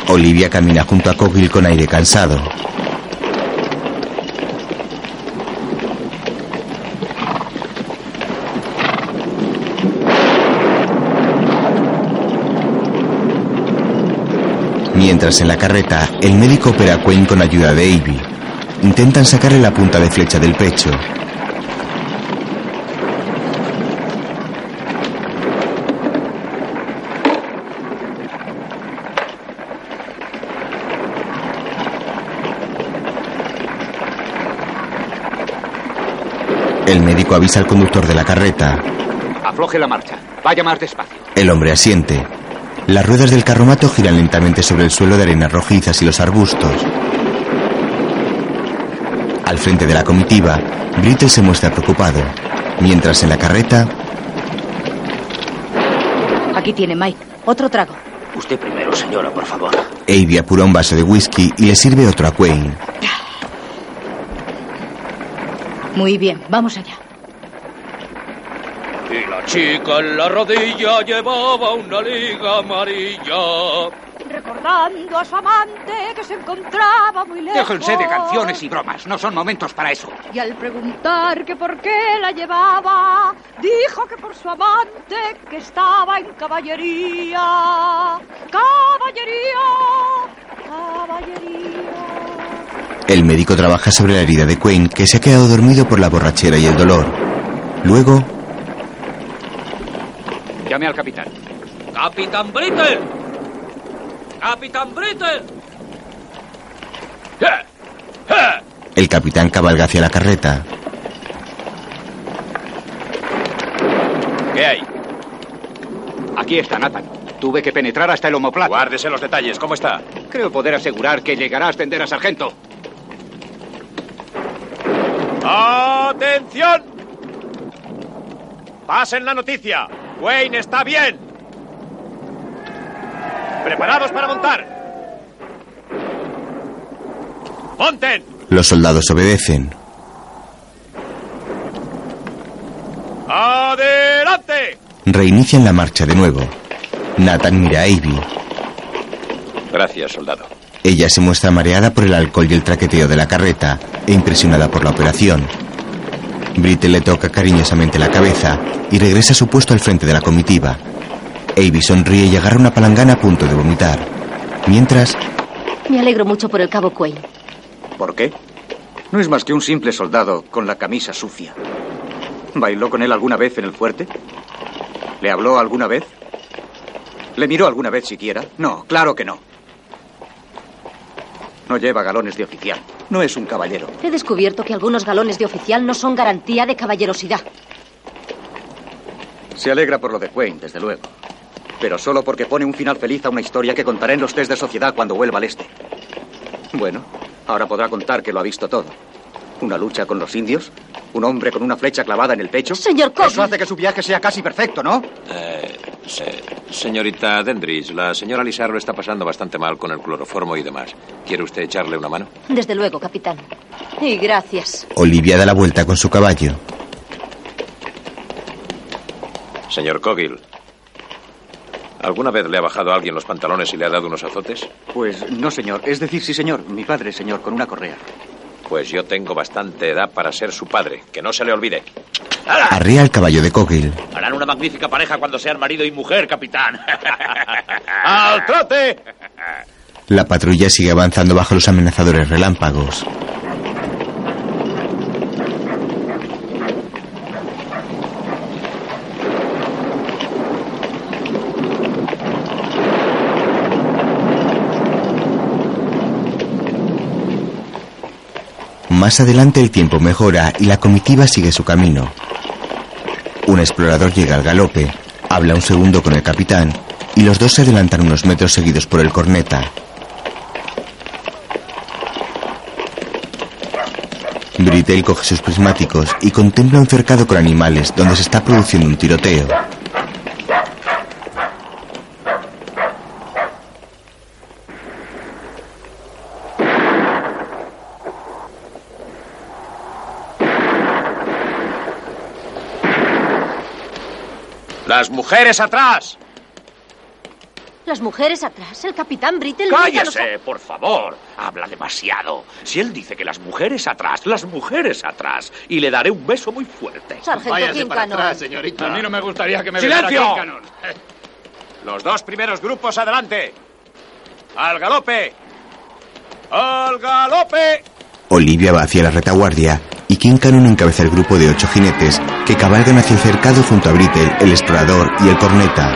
B: Olivia camina junto a Cogil con aire cansado. Mientras en la carreta, el médico opera a Quinn con ayuda de Avy. Intentan sacarle la punta de flecha del pecho. El médico avisa al conductor de la carreta.
P: Afloje la marcha. Vaya más despacio.
B: El hombre asiente. Las ruedas del carromato giran lentamente sobre el suelo de arenas rojizas y los arbustos. Al frente de la comitiva, Brittle se muestra preocupado, mientras en la carreta,
J: Aquí tiene Mike. Otro trago.
N: Usted primero, señora, por favor.
B: Avy apura un vaso de whisky y le sirve otro a Quinn.
J: Muy bien, vamos allá.
I: Chica en la rodilla llevaba una liga amarilla.
J: Recordando a su amante que se encontraba muy lejos.
P: Déjense de canciones y bromas. No son momentos para eso.
J: Y al preguntar que por qué la llevaba, dijo que por su amante que estaba en caballería. ¡Caballería! ¡Caballería!
B: El médico trabaja sobre la herida de Quinn, que se ha quedado dormido por la borrachera y el dolor. Luego,
P: Llame al capitán.
I: ¡Capitán Brittle! ¡Capitán Brittle!
B: el capitán cabalga hacia la carreta.
F: ¿Qué hay?
P: Aquí está, Nathan. Tuve que penetrar hasta el homoplato.
F: Guárdese los detalles. ¿Cómo está?
P: Creo poder asegurar que llegará a ascender a sargento.
Q: ¡Atención! Pasen la noticia. Wayne está bien. ¿Preparados para montar? ¡Monten!
B: Los soldados obedecen.
Q: ¡Adelante!
B: Reinician la marcha de nuevo. Nathan mira a Avy.
F: Gracias, soldado.
B: Ella se muestra mareada por el alcohol y el traqueteo de la carreta e impresionada por la operación. Brittle le toca cariñosamente la cabeza y regresa a su puesto al frente de la comitiva. Avy sonríe y agarra una palangana a punto de vomitar. Mientras,
H: Me alegro mucho por el cabo Quayle.
G: ¿Por qué? No es más que un simple soldado con la camisa sucia. ¿Bailó con él alguna vez en el fuerte? ¿Le habló alguna vez? ¿Le miró alguna vez siquiera? No, claro que no. No lleva galones de oficial. No es un caballero.
H: He descubierto que algunos galones de oficial no son garantía de caballerosidad.
G: Se alegra por lo de Wayne, desde luego. Pero solo porque pone un final feliz a una historia que contaré en los test de sociedad cuando vuelva al este. Bueno, ahora podrá contar que lo ha visto todo. Una lucha con los indios, un hombre con una flecha clavada en el pecho.
H: Señor Cobb.
G: Eso hace que su viaje sea casi perfecto, ¿no?
F: Eh, se- señorita Dendridge, la señora Lizarro está pasando bastante mal con el cloroformo y demás. ¿Quiere usted echarle una mano?
H: Desde luego, capitán. Y gracias.
B: Olivia da la vuelta con su caballo.
F: Señor Coggill, ¿alguna vez le ha bajado a alguien los pantalones y le ha dado unos azotes?
G: Pues no, señor. Es decir, sí, señor. Mi padre, señor, con una correa.
F: Pues yo tengo bastante edad para ser su padre. Que no se le olvide.
B: Arrea el caballo de Coghill.
E: Harán una magnífica pareja cuando sean marido y mujer, capitán. ¡Al trote!
B: La patrulla sigue avanzando bajo los amenazadores relámpagos. Más adelante el tiempo mejora y la comitiva sigue su camino. Un explorador llega al galope, habla un segundo con el capitán y los dos se adelantan unos metros seguidos por el corneta. Britell coge sus prismáticos y contempla un cercado con animales donde se está produciendo un tiroteo.
E: ¡Las mujeres atrás!
H: Las mujeres atrás. El capitán Brittle.
E: ¡Cállese, por favor! Habla demasiado. Si él dice que las mujeres atrás, las mujeres atrás. Y le daré un beso muy fuerte.
H: Sargento Váyase para atrás,
E: señorita.
Q: A mí no me gustaría que me
E: ¡Silencio! Los dos primeros grupos adelante. ¡Al galope! ¡Al galope!
B: Olivia va hacia la retaguardia King Cannon encabeza el grupo de ocho jinetes que cabalgan hacia el cercado junto a Brittle, el explorador y el corneta.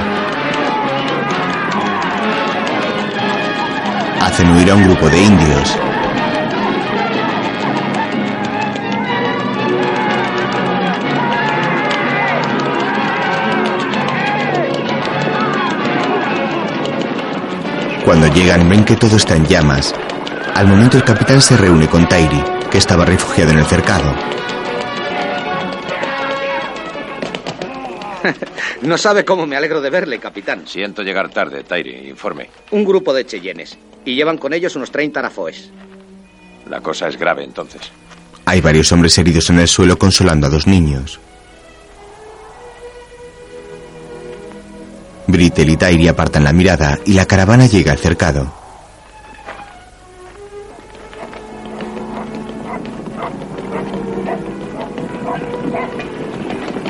B: Hacen huir a un grupo de indios. Cuando llegan ven que todo está en llamas. Al momento el capitán se reúne con Tairi, que estaba refugiado en el cercado.
D: No sabe cómo me alegro de verle, capitán.
F: Siento llegar tarde, Tairi. Informe.
D: Un grupo de cheyennes. Y llevan con ellos unos 30 arafoes.
F: La cosa es grave, entonces.
B: Hay varios hombres heridos en el suelo consolando a dos niños. Brittle y Tairi apartan la mirada y la caravana llega al cercado.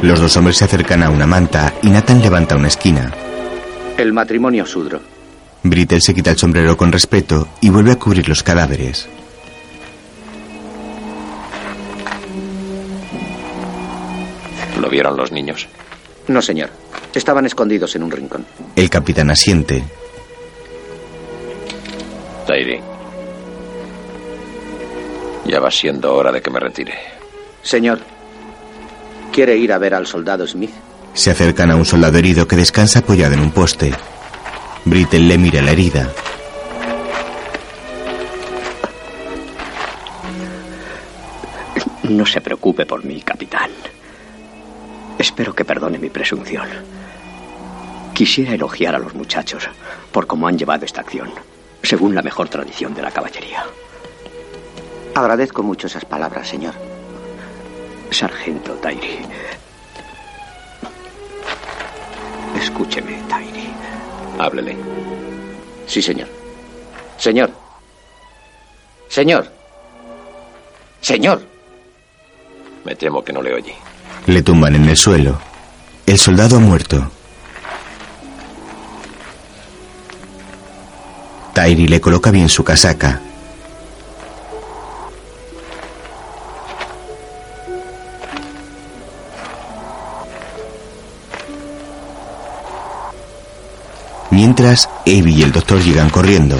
B: Los dos hombres se acercan a una manta y Nathan levanta una esquina.
D: El matrimonio sudro.
B: Brittle se quita el sombrero con respeto y vuelve a cubrir los cadáveres.
F: ¿Lo vieron los niños?
D: No, señor. Estaban escondidos en un rincón.
B: El capitán asiente.
F: Tairi. Ya va siendo hora de que me retire.
D: Señor, ¿quiere ir a ver al soldado Smith?
B: Se acercan a un soldado herido que descansa apoyado en un poste. Brittle le mira la herida.
C: No se preocupe por mí, capitán. Espero que perdone mi presunción. Quisiera elogiar a los muchachos por cómo han llevado esta acción, según la mejor tradición de la caballería.
D: Agradezco mucho esas palabras, señor.
C: Sargento Tairi. Escúcheme, Tairi.
F: Háblele.
D: Sí, señor. Señor. Señor. Señor.
F: Me temo que no le oye.
B: Le tumban en el suelo. El soldado ha muerto. Tairi le coloca bien su casaca. Mientras, Abby y el doctor llegan corriendo.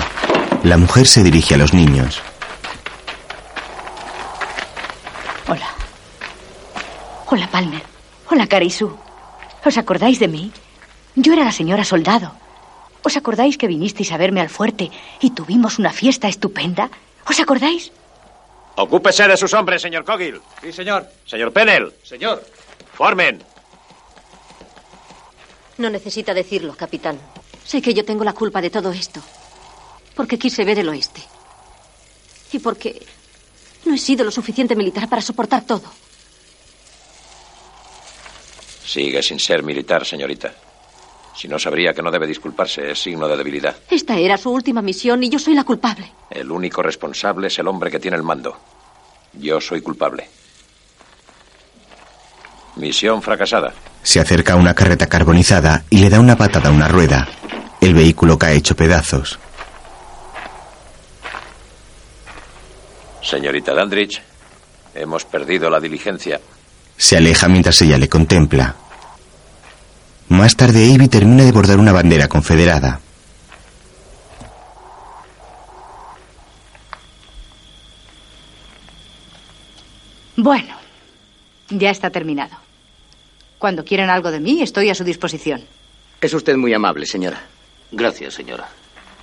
B: La mujer se dirige a los niños.
J: Hola. Hola, Palmer. Hola, Karisu. ¿Os acordáis de mí? Yo era la señora soldado. ¿Os acordáis que vinisteis a verme al fuerte y tuvimos una fiesta estupenda? ¿Os acordáis?
Q: Ocúpese de sus hombres, señor Cogil.
L: Sí, señor.
Q: Señor Pennell.
L: Señor.
Q: Formen.
H: No necesita decirlo, capitán. Sé que yo tengo la culpa de todo esto. Porque quise ver el oeste. Y porque no he sido lo suficiente militar para soportar todo.
F: Sigue sin ser militar, señorita. Si no sabría que no debe disculparse, es signo de debilidad.
H: Esta era su última misión y yo soy la culpable.
F: El único responsable es el hombre que tiene el mando. Yo soy culpable. Misión fracasada.
B: Se acerca a una carreta carbonizada y le da una patada a una rueda. El vehículo cae hecho pedazos.
F: Señorita Dandridge, hemos perdido la diligencia.
B: Se aleja mientras ella le contempla. Más tarde, Avi termina de bordar una bandera confederada.
J: Bueno, ya está terminado. Cuando quieran algo de mí, estoy a su disposición.
D: Es usted muy amable, señora.
N: Gracias, señora.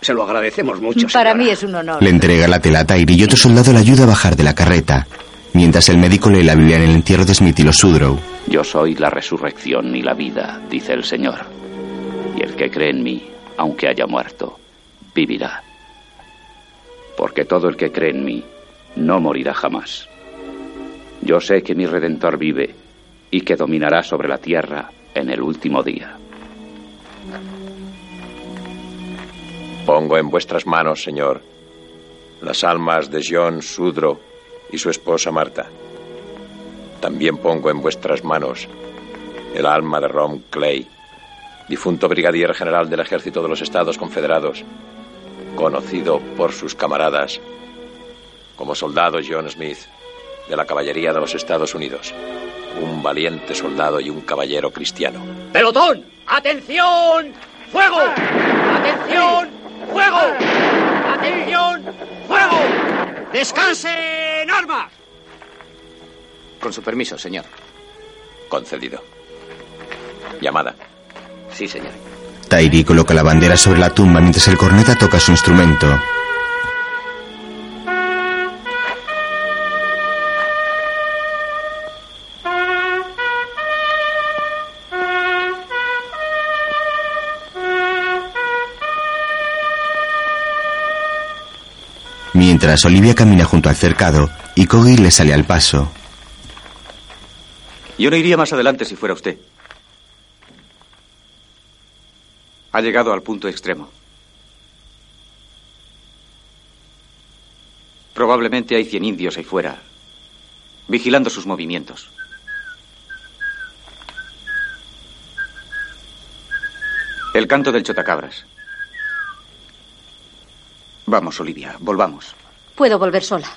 D: Se lo agradecemos mucho.
J: Para mí es un honor.
B: Le entrega la tela a Tyre y otro soldado le ayuda a bajar de la carreta, mientras el médico lee la Biblia en el entierro de Smith y los Sudrow.
K: Yo soy la resurrección y la vida, dice el Señor. Y el que cree en mí, aunque haya muerto, vivirá. Porque todo el que cree en mí no morirá jamás. Yo sé que mi Redentor vive y que dominará sobre la tierra en el último día.
F: Pongo en vuestras manos, Señor, las almas de John Sudro y su esposa Marta. También pongo en vuestras manos el alma de Rom Clay, difunto brigadier general del ejército de los Estados Confederados, conocido por sus camaradas como soldado John Smith de la caballería de los Estados Unidos, un valiente soldado y un caballero cristiano.
M: ¡Pelotón! ¡Atención! ¡Fuego! ¡Atención! ¡Fuego! ¡Atención! ¡Fuego! ¡Descansen armas!
D: Con su permiso, señor.
F: Concedido. Llamada.
D: Sí, señor.
B: Tairi coloca la bandera sobre la tumba mientras el corneta toca su instrumento. Mientras Olivia camina junto al cercado y Coggy le sale al paso.
G: Yo no iría más adelante si fuera usted. Ha llegado al punto extremo. Probablemente hay cien indios ahí fuera, vigilando sus movimientos. El canto del chotacabras. Vamos, Olivia, volvamos.
H: Puedo volver sola.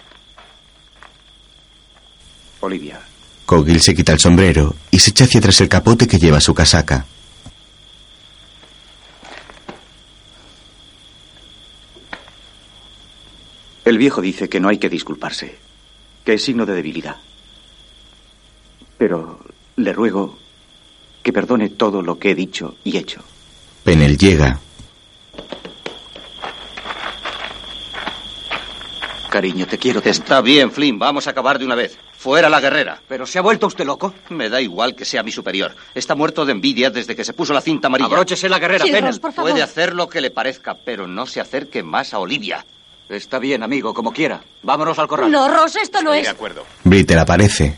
G: Olivia,
B: Cogil se quita el sombrero y se echa hacia atrás el capote que lleva su casaca.
G: el viejo dice que no hay que disculparse, que es signo de debilidad. Pero le ruego que perdone todo lo que he dicho y hecho.
B: Penel llega.
G: Cariño, te quiero. Te...
D: Está bien, Flynn, vamos a acabar de una vez. Fuera la guerrera.
G: ¿Pero se ha vuelto usted loco?
D: Me da igual que sea mi superior. Está muerto de envidia desde que se puso la cinta amarilla.
G: Abróchese la guerrera,
H: Sí. Ross, por favor.
D: Puede hacer lo que le parezca, pero no se acerque más a Olivia.
G: Está bien, amigo, como quiera. Vámonos al corral.
H: No, Ross, esto no
Q: Estoy
H: es.
Q: de acuerdo.
B: Brittle aparece.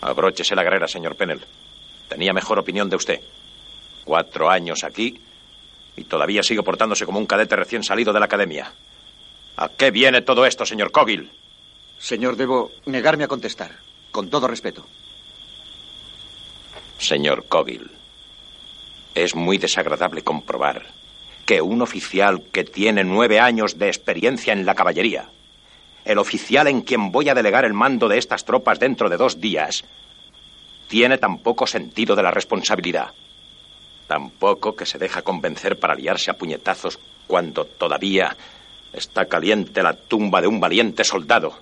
F: Abróchese la guerrera, señor Pennell. Tenía mejor opinión de usted. Cuatro años aquí y todavía sigue portándose como un cadete recién salido de la academia. ¿A qué viene todo esto, señor Cogil?
G: Señor, debo negarme a contestar. Con todo respeto.
F: Señor Cogil, es muy desagradable comprobar que un oficial que tiene nueve años de experiencia en la caballería, el oficial en quien voy a delegar el mando de estas tropas dentro de dos días, tiene tan poco sentido de la responsabilidad. Tampoco que se deja convencer para liarse a puñetazos cuando todavía está caliente la tumba de un valiente soldado.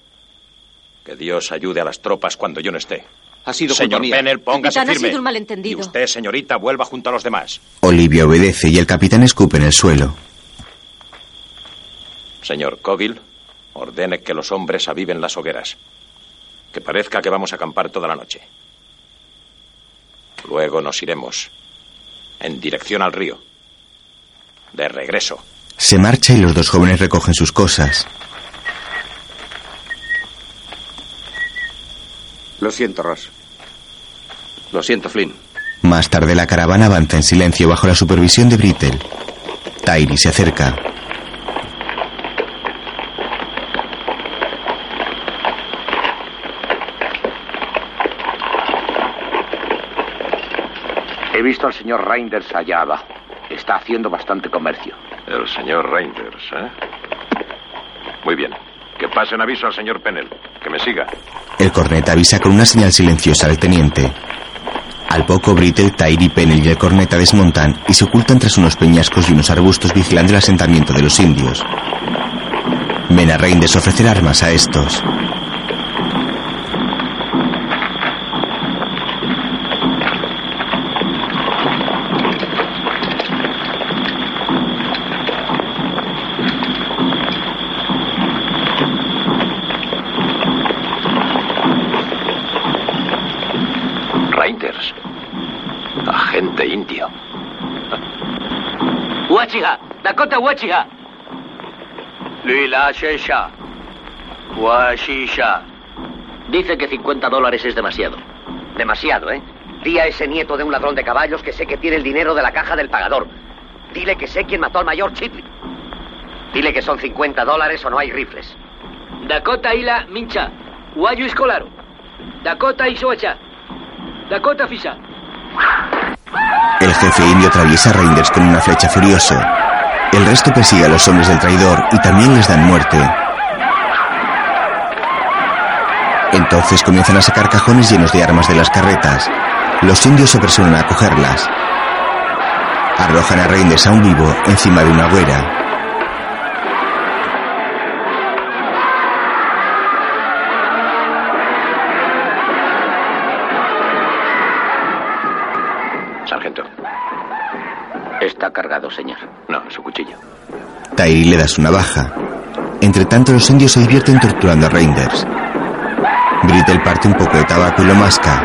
F: Que Dios ayude a las tropas cuando yo no esté.
D: Ha sido
F: Señor. Pennell, póngase
H: Capitán, ha
F: firme.
H: sido un malentendido.
F: Y usted, señorita, vuelva junto a los demás.
B: Olivia obedece y el capitán escupe en el suelo.
F: Señor Cogil, ordene que los hombres aviven las hogueras. Que parezca que vamos a acampar toda la noche. Luego nos iremos en dirección al río. De regreso.
B: Se marcha y los dos jóvenes recogen sus cosas.
D: Lo siento, Ross.
A: Lo siento, Flynn.
B: Más tarde la caravana avanza en silencio bajo la supervisión de Brittle. Tyree se acerca.
R: He visto al señor Reinders allá abajo. Está haciendo bastante comercio.
F: El señor Reinders, ¿eh? Muy bien. Que pasen aviso al señor Pennell. Que me siga.
B: El cornet avisa con una señal silenciosa al teniente. Al poco, Brittle, Tyree, Pennell y el corneta desmontan y se ocultan tras unos peñascos y unos arbustos vigilando el asentamiento de los indios. Ven a Reinders ofrecer armas a estos.
F: Reinders. Agente indio.
M: Huachiga, Lila Shesha. Huashisha. Dice que 50 dólares es demasiado.
S: Demasiado, ¿eh? Di a ese nieto de un ladrón de caballos que sé que tiene el dinero de la caja del pagador. Dile que sé quién mató al mayor Chipley. Dile que son 50 dólares o no hay rifles.
M: Dakota Ila Mincha. Huayu Escolaro. Dakota Isoacha. Dakota Fisa.
B: El jefe indio atraviesa a Reinders con una flecha furioso. El resto persigue a los hombres del traidor y también les dan muerte. Entonces comienzan a sacar cajones llenos de armas de las carretas. Los indios se apresuran a cogerlas. Arrojan a Reinders aún vivo encima de una hoguera. Tyree le da su navaja. Entre tanto, los indios se divierten torturando a Reinders. Brittle parte un poco de tabaco y lo masca.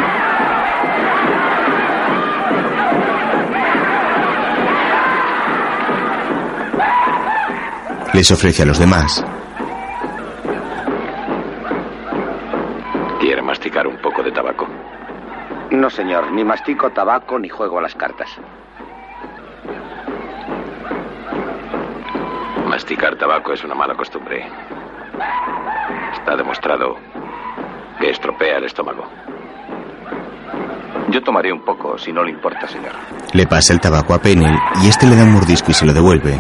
B: Les ofrece a los demás.
F: ¿Quiere masticar un poco de tabaco?
S: No, señor. Ni mastico tabaco ni juego a las cartas.
F: Tabaco es una mala costumbre. Está demostrado que estropea el estómago.
R: Yo tomaré un poco, si no le importa, señor.
B: Le pasa el tabaco a Pennell y este le da un mordisco y se lo devuelve.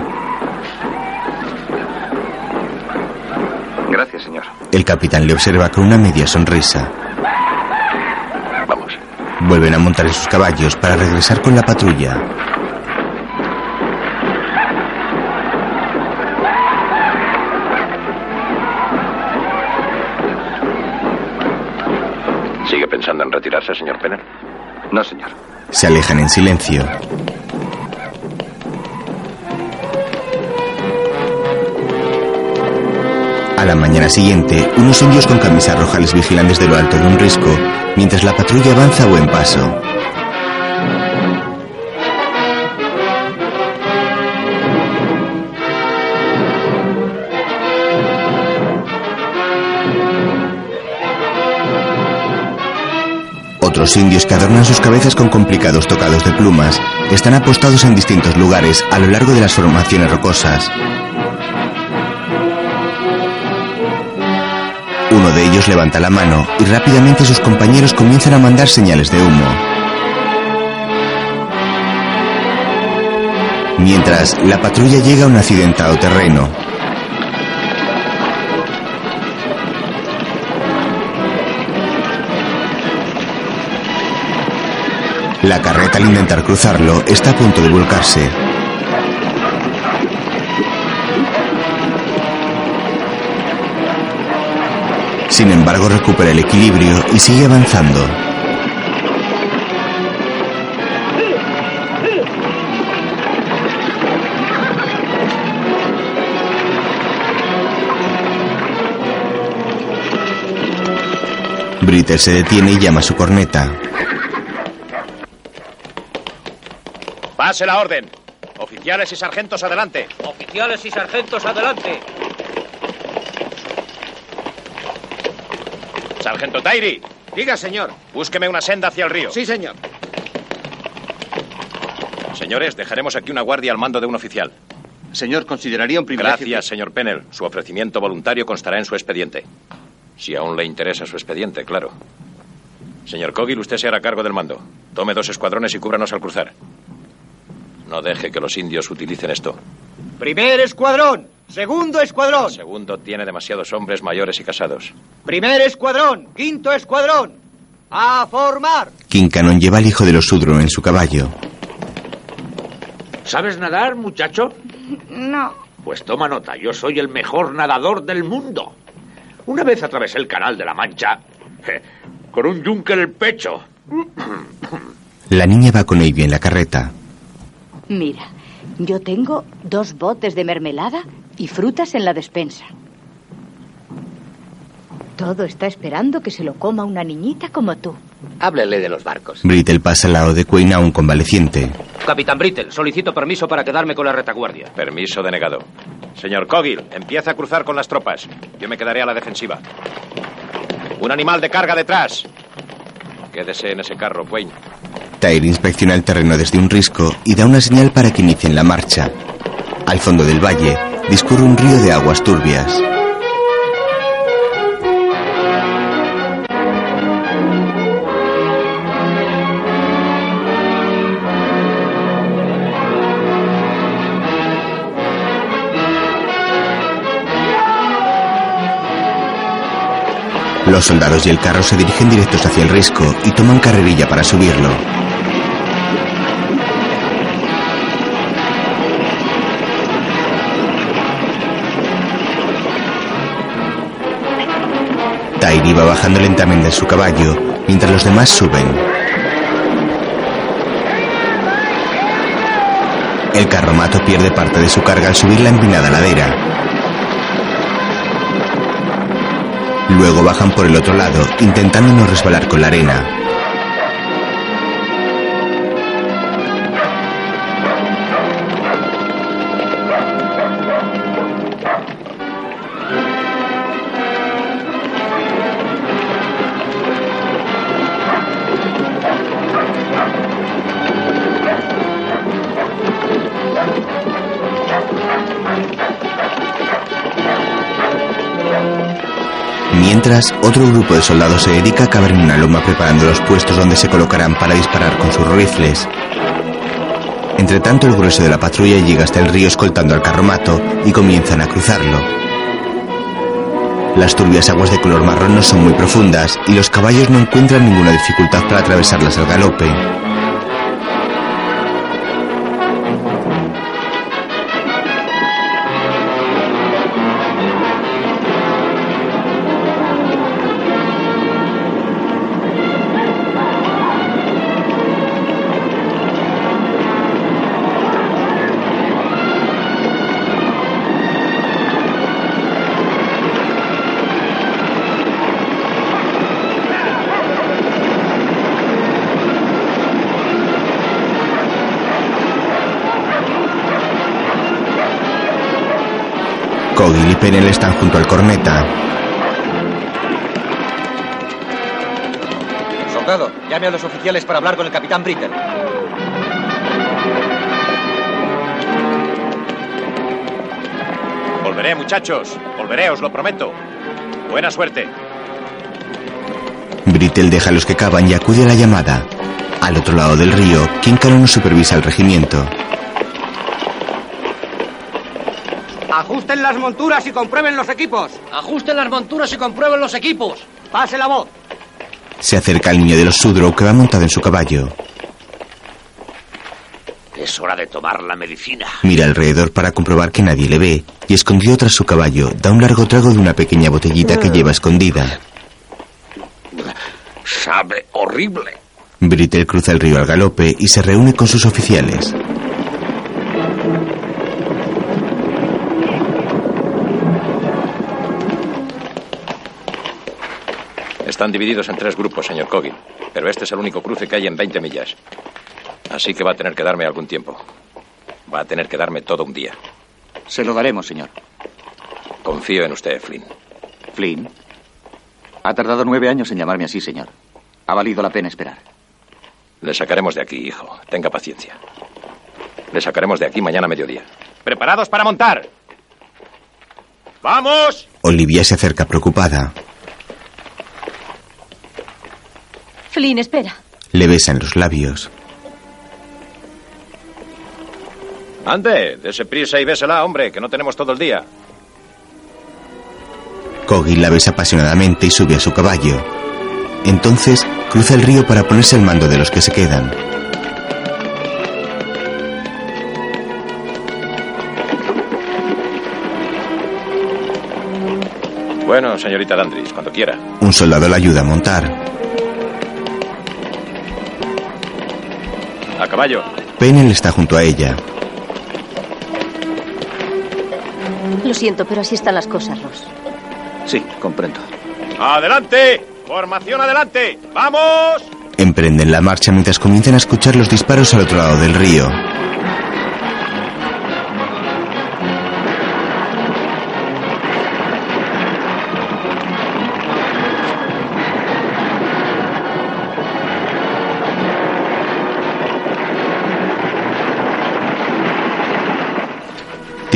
R: Gracias, señor.
B: El capitán le observa con una media sonrisa.
F: Vamos.
B: Vuelven a montar en sus caballos para regresar con la patrulla.
F: Retirarse, señor Pennell?
R: No, señor.
B: Se alejan en silencio. A la mañana siguiente, unos indios con camisa roja les vigilan desde lo alto de un risco, mientras la patrulla avanza a buen paso. Otros indios que adornan sus cabezas con complicados tocados de plumas están apostados en distintos lugares a lo largo de las formaciones rocosas. Uno de ellos levanta la mano y rápidamente sus compañeros comienzan a mandar señales de humo. Mientras, la patrulla llega a un accidentado terreno. La carreta al intentar cruzarlo está a punto de volcarse. Sin embargo, recupera el equilibrio y sigue avanzando. Britter se detiene y llama a su corneta.
Q: Pase la orden. Oficiales y sargentos adelante.
I: Oficiales y sargentos adelante.
Q: Sargento Tairi,
D: Diga, señor.
Q: búsqueme una senda hacia el río.
D: Sí, señor.
Q: Señores, dejaremos aquí una guardia al mando de un oficial.
A: Señor, consideraría un privilegio.
F: Gracias, señor Pennell. Su ofrecimiento voluntario constará en su expediente. Si aún le interesa su expediente, claro. Señor Cogil, usted se hará cargo del mando. Tome dos escuadrones y cúbranos al cruzar. No deje que los indios utilicen esto.
T: Primer escuadrón. Segundo escuadrón.
F: El segundo tiene demasiados hombres mayores y casados.
T: Primer escuadrón. Quinto escuadrón. A formar.
B: King Cannon lleva al hijo de los Sudro en su caballo.
E: ¿Sabes nadar, muchacho?
J: No.
E: Pues toma nota, yo soy el mejor nadador del mundo. Una vez atravesé el canal de la Mancha con un yunque en el pecho.
B: La niña va con Avi en la carreta.
J: Mira, yo tengo dos botes de mermelada y frutas en la despensa. Todo está esperando que se lo coma una niñita como tú.
S: Háblele de los barcos.
B: Brittle pasa al lado de Quinn a un convaleciente.
N: Capitán Brittle, solicito permiso para quedarme con la retaguardia.
F: Permiso denegado.
Q: Señor Cogil, empieza a cruzar con las tropas. Yo me quedaré a la defensiva. Un animal de carga detrás.
F: Quédese en ese carro, Wayne.
B: Tyre inspecciona el terreno desde un risco y da una señal para que inicien la marcha. Al fondo del valle discurre un río de aguas turbias. Los soldados y el carro se dirigen directos hacia el risco y toman carrerilla para subirlo. Tyre va bajando lentamente en su caballo mientras los demás suben. El carromato pierde parte de su carga al subir la empinada ladera. Luego bajan por el otro lado, intentando no resbalar con la arena. Otro grupo de soldados se dedica a cavar en una loma preparando los puestos donde se colocarán para disparar con sus rifles. Entre tanto, el grueso de la patrulla llega hasta el río escoltando al carromato y comienzan a cruzarlo. Las turbias aguas de color marrón no son muy profundas y los caballos no encuentran ninguna dificultad para atravesarlas al galope. Están junto al corneta.
G: Soldado, llame a los oficiales para hablar con el capitán Brittle.
Q: Volveré, muchachos. Volveré, os lo prometo. Buena suerte.
B: Brittle deja a los que cavan y acude a la llamada. Al otro lado del río, King Cannon supervisa el regimiento.
T: Ajusten las monturas y comprueben los equipos.
M: Ajusten las monturas y comprueben los equipos.
T: Pase la voz.
B: Se acerca el niño de los Sudro que va montado en su caballo.
E: Es hora de tomar la medicina.
B: Mira alrededor para comprobar que nadie le ve y escondido tras su caballo da un largo trago de una pequeña botellita que lleva escondida.
E: Sabe horrible.
B: Britel cruza el río al galope y se reúne con sus oficiales.
F: Están divididos en tres grupos, señor Coggin. Pero este es el único cruce que hay en 20 millas. Así que va a tener que darme algún tiempo. Va a tener que darme todo un día.
G: Se lo daremos, señor.
F: Confío en usted, Flynn.
G: Flynn. Ha tardado nueve años en llamarme así, señor. Ha valido la pena esperar.
F: Le sacaremos de aquí, hijo. Tenga paciencia. Le sacaremos de aquí mañana a mediodía.
Q: ¿Preparados para montar? ¡Vamos!
B: Olivia se acerca preocupada.
H: Flynn, espera.
B: Le besa en los labios.
Q: Ande, dese prisa y bésela, hombre, que no tenemos todo el día.
B: Coggin la besa apasionadamente y sube a su caballo. Entonces cruza el río para ponerse al mando de los que se quedan.
F: Bueno, señorita Dandridge, cuando quiera.
B: Un soldado la ayuda a montar.
Q: Caballo.
B: Está junto a ella.
H: Lo siento, pero así están las cosas, Ross.
G: Sí, comprendo.
Q: ¡Adelante! ¡Formación adelante! ¡Vamos!
B: Emprenden la marcha mientras comienzan a escuchar los disparos al otro lado del río.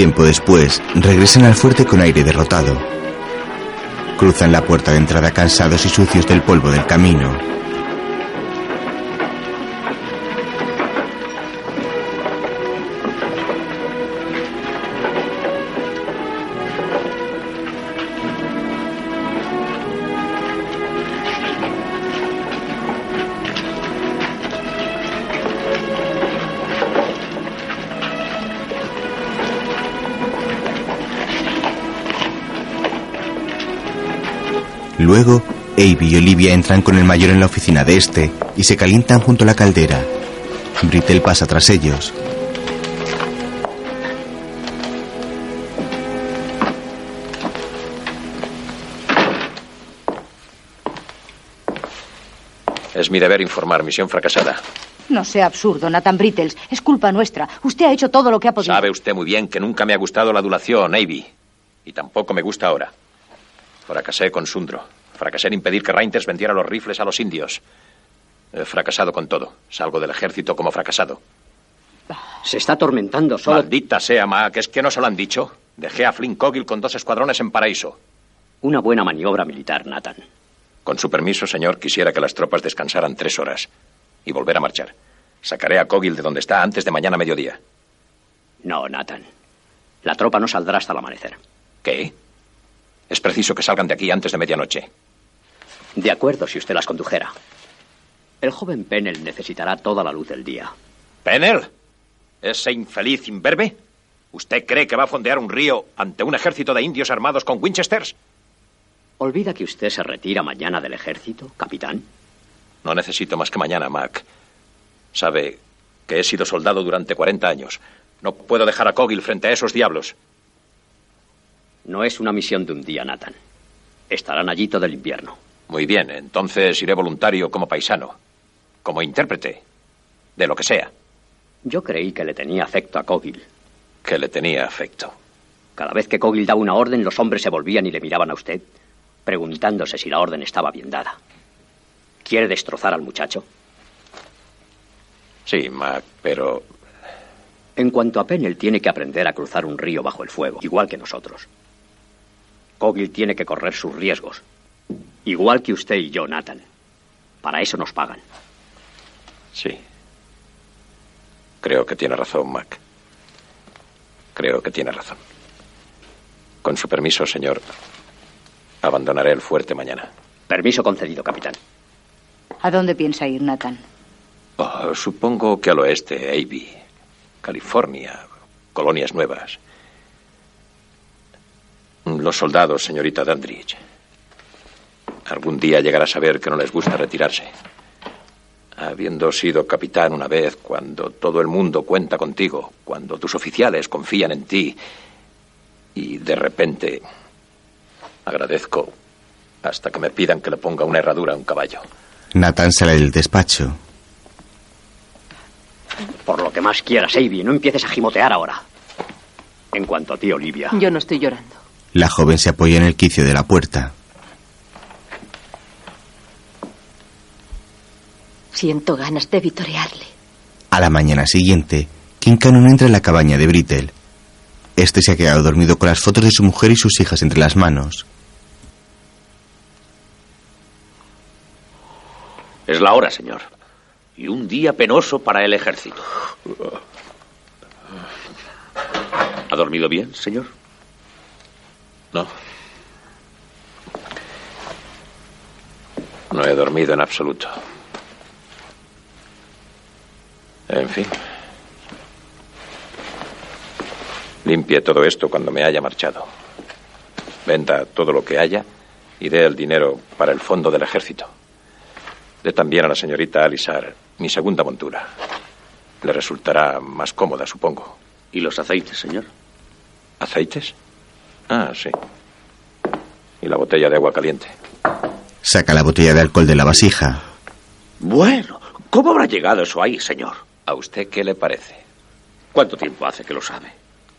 B: Tiempo después, regresan al fuerte con aire derrotado. Cruzan la puerta de entrada cansados y sucios del polvo del camino. Abe y Olivia entran con el mayor en la oficina de este y se calientan junto a la caldera. Brittle pasa tras ellos.
F: Es mi deber informar. Misión fracasada.
J: No sea absurdo, Nathan Brittles. Es culpa nuestra. Usted ha hecho todo lo que ha podido.
F: Sabe usted muy bien que nunca me ha gustado la adulación, Navy. Y tampoco me gusta ahora. Fracasé con Sundro. Fracasé en impedir que Reinters vendiera los rifles a los indios. He fracasado con todo. Salgo del ejército como fracasado.
C: Se está atormentando solo.
F: Maldita sea, Mac. ¿Es que no se lo han dicho? Dejé a Flynn Coggill con dos escuadrones en Paraíso.
C: Una buena maniobra militar, Nathan.
F: Con su permiso, señor, quisiera que las tropas descansaran tres horas y volver a marchar. Sacaré a Coggill de donde está antes de mañana a mediodía.
C: No, Nathan. La tropa no saldrá hasta el amanecer.
F: ¿Qué? Es preciso que salgan de aquí antes de medianoche.
C: De acuerdo, si usted las condujera. El joven Pennell necesitará toda la luz del día.
Q: ¿Pennell? ¿Ese infeliz imberbe? ¿Usted cree que va a fondear un río ante un ejército de indios armados con Winchesters?
C: ¿Olvida que usted se retira mañana del ejército, capitán?
F: No necesito más que mañana, Mac. Sabe que he sido soldado durante 40 años. No puedo dejar a Coggill frente a esos diablos.
C: No es una misión de un día, Nathan. Estarán allí todo el invierno.
F: Muy bien, entonces iré voluntario como paisano, como intérprete, de lo que sea.
C: Yo creí que le tenía afecto a Coggill.
F: Que le tenía afecto.
C: Cada vez que Coggill daba una orden, los hombres se volvían y le miraban a usted, preguntándose si la orden estaba bien dada. ¿Quiere destrozar al muchacho?
F: Sí, Mac, pero...
C: En cuanto a Pennell, tiene que aprender a cruzar un río bajo el fuego, igual que nosotros. Coggill tiene que correr sus riesgos, igual que usted y yo, Nathan. Para eso nos pagan.
F: Sí. Creo que tiene razón, Mac. Creo que tiene razón. Con su permiso, señor, abandonaré el fuerte mañana.
C: Permiso concedido, capitán.
J: ¿A dónde piensa ir, Nathan?
F: Oh, supongo que al oeste, Abbey, California, colonias nuevas. Los soldados, señorita Dandridge. Algún día llegará a saber que no les gusta retirarse. Habiendo sido capitán una vez, cuando todo el mundo cuenta contigo, cuando tus oficiales confían en ti, y de repente agradezco hasta que me pidan que le ponga una herradura a un caballo.
B: Nathan sale del despacho.
C: Por lo que más quieras, Avi, no empieces a gimotear ahora. En cuanto a ti, Olivia.
H: Yo no estoy llorando.
B: La joven se apoya en el quicio de la puerta.
H: Siento ganas de vitorearle.
B: A la mañana siguiente, King Cannon entra en la cabaña de Brittle. Este se ha quedado dormido con las fotos de su mujer y sus hijas entre las manos.
E: Es la hora, señor. Y un día penoso para el ejército. ¿Ha dormido bien, señor?
F: No. No he dormido en absoluto. En fin. Limpie todo esto cuando me haya marchado. Venda todo lo que haya y dé el dinero para el fondo del ejército. Dé también a la señorita Alisar mi segunda montura. Le resultará más cómoda, supongo.
E: ¿Y los aceites, señor?
F: ¿Aceites? Ah, sí. Y la botella de agua caliente.
B: Saca la botella de alcohol de la vasija.
E: Bueno, ¿cómo habrá llegado eso ahí, señor?
F: ¿A usted qué le parece?
E: ¿Cuánto tiempo hace que lo sabe?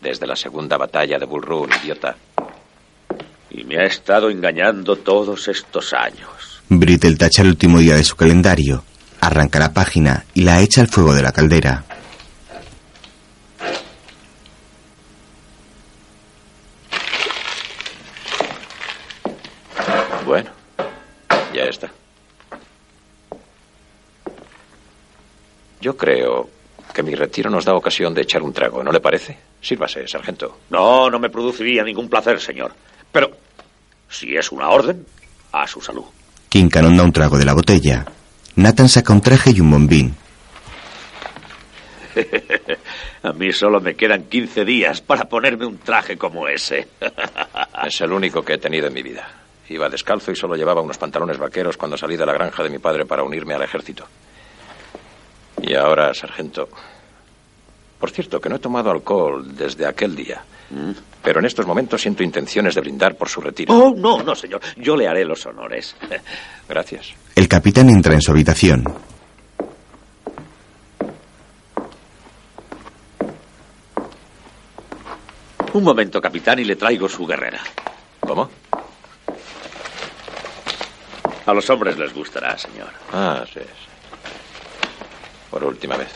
F: Desde la segunda batalla de Bull idiota.
E: Y me ha estado engañando todos estos años.
B: Brittle tacha el último día de su calendario, arranca la página y la echa al fuego de la caldera.
F: Bueno, ya está. Yo creo que mi retiro nos da ocasión de echar un trago, ¿no le parece? Sírvase, sargento.
E: No, no me produciría ningún placer, señor. Pero, si es una orden, a su salud.
B: King Cannon da un trago de la botella. Nathan saca un traje y un bombín.
E: a mí solo me quedan 15 días para ponerme un traje como ese.
F: es el único que he tenido en mi vida. Iba descalzo y solo llevaba unos pantalones vaqueros cuando salí de la granja de mi padre para unirme al ejército. Y ahora, sargento. Por cierto, que no he tomado alcohol desde aquel día. Pero en estos momentos siento intenciones de brindar por su retiro.
E: Oh, no, no, señor. Yo le haré los honores.
F: Gracias.
B: El capitán entra en su habitación.
E: Un momento, capitán, y le traigo su guerrera.
F: ¿Cómo?
E: A los hombres les gustará, señor.
F: Ah, sí, sí. Por última vez.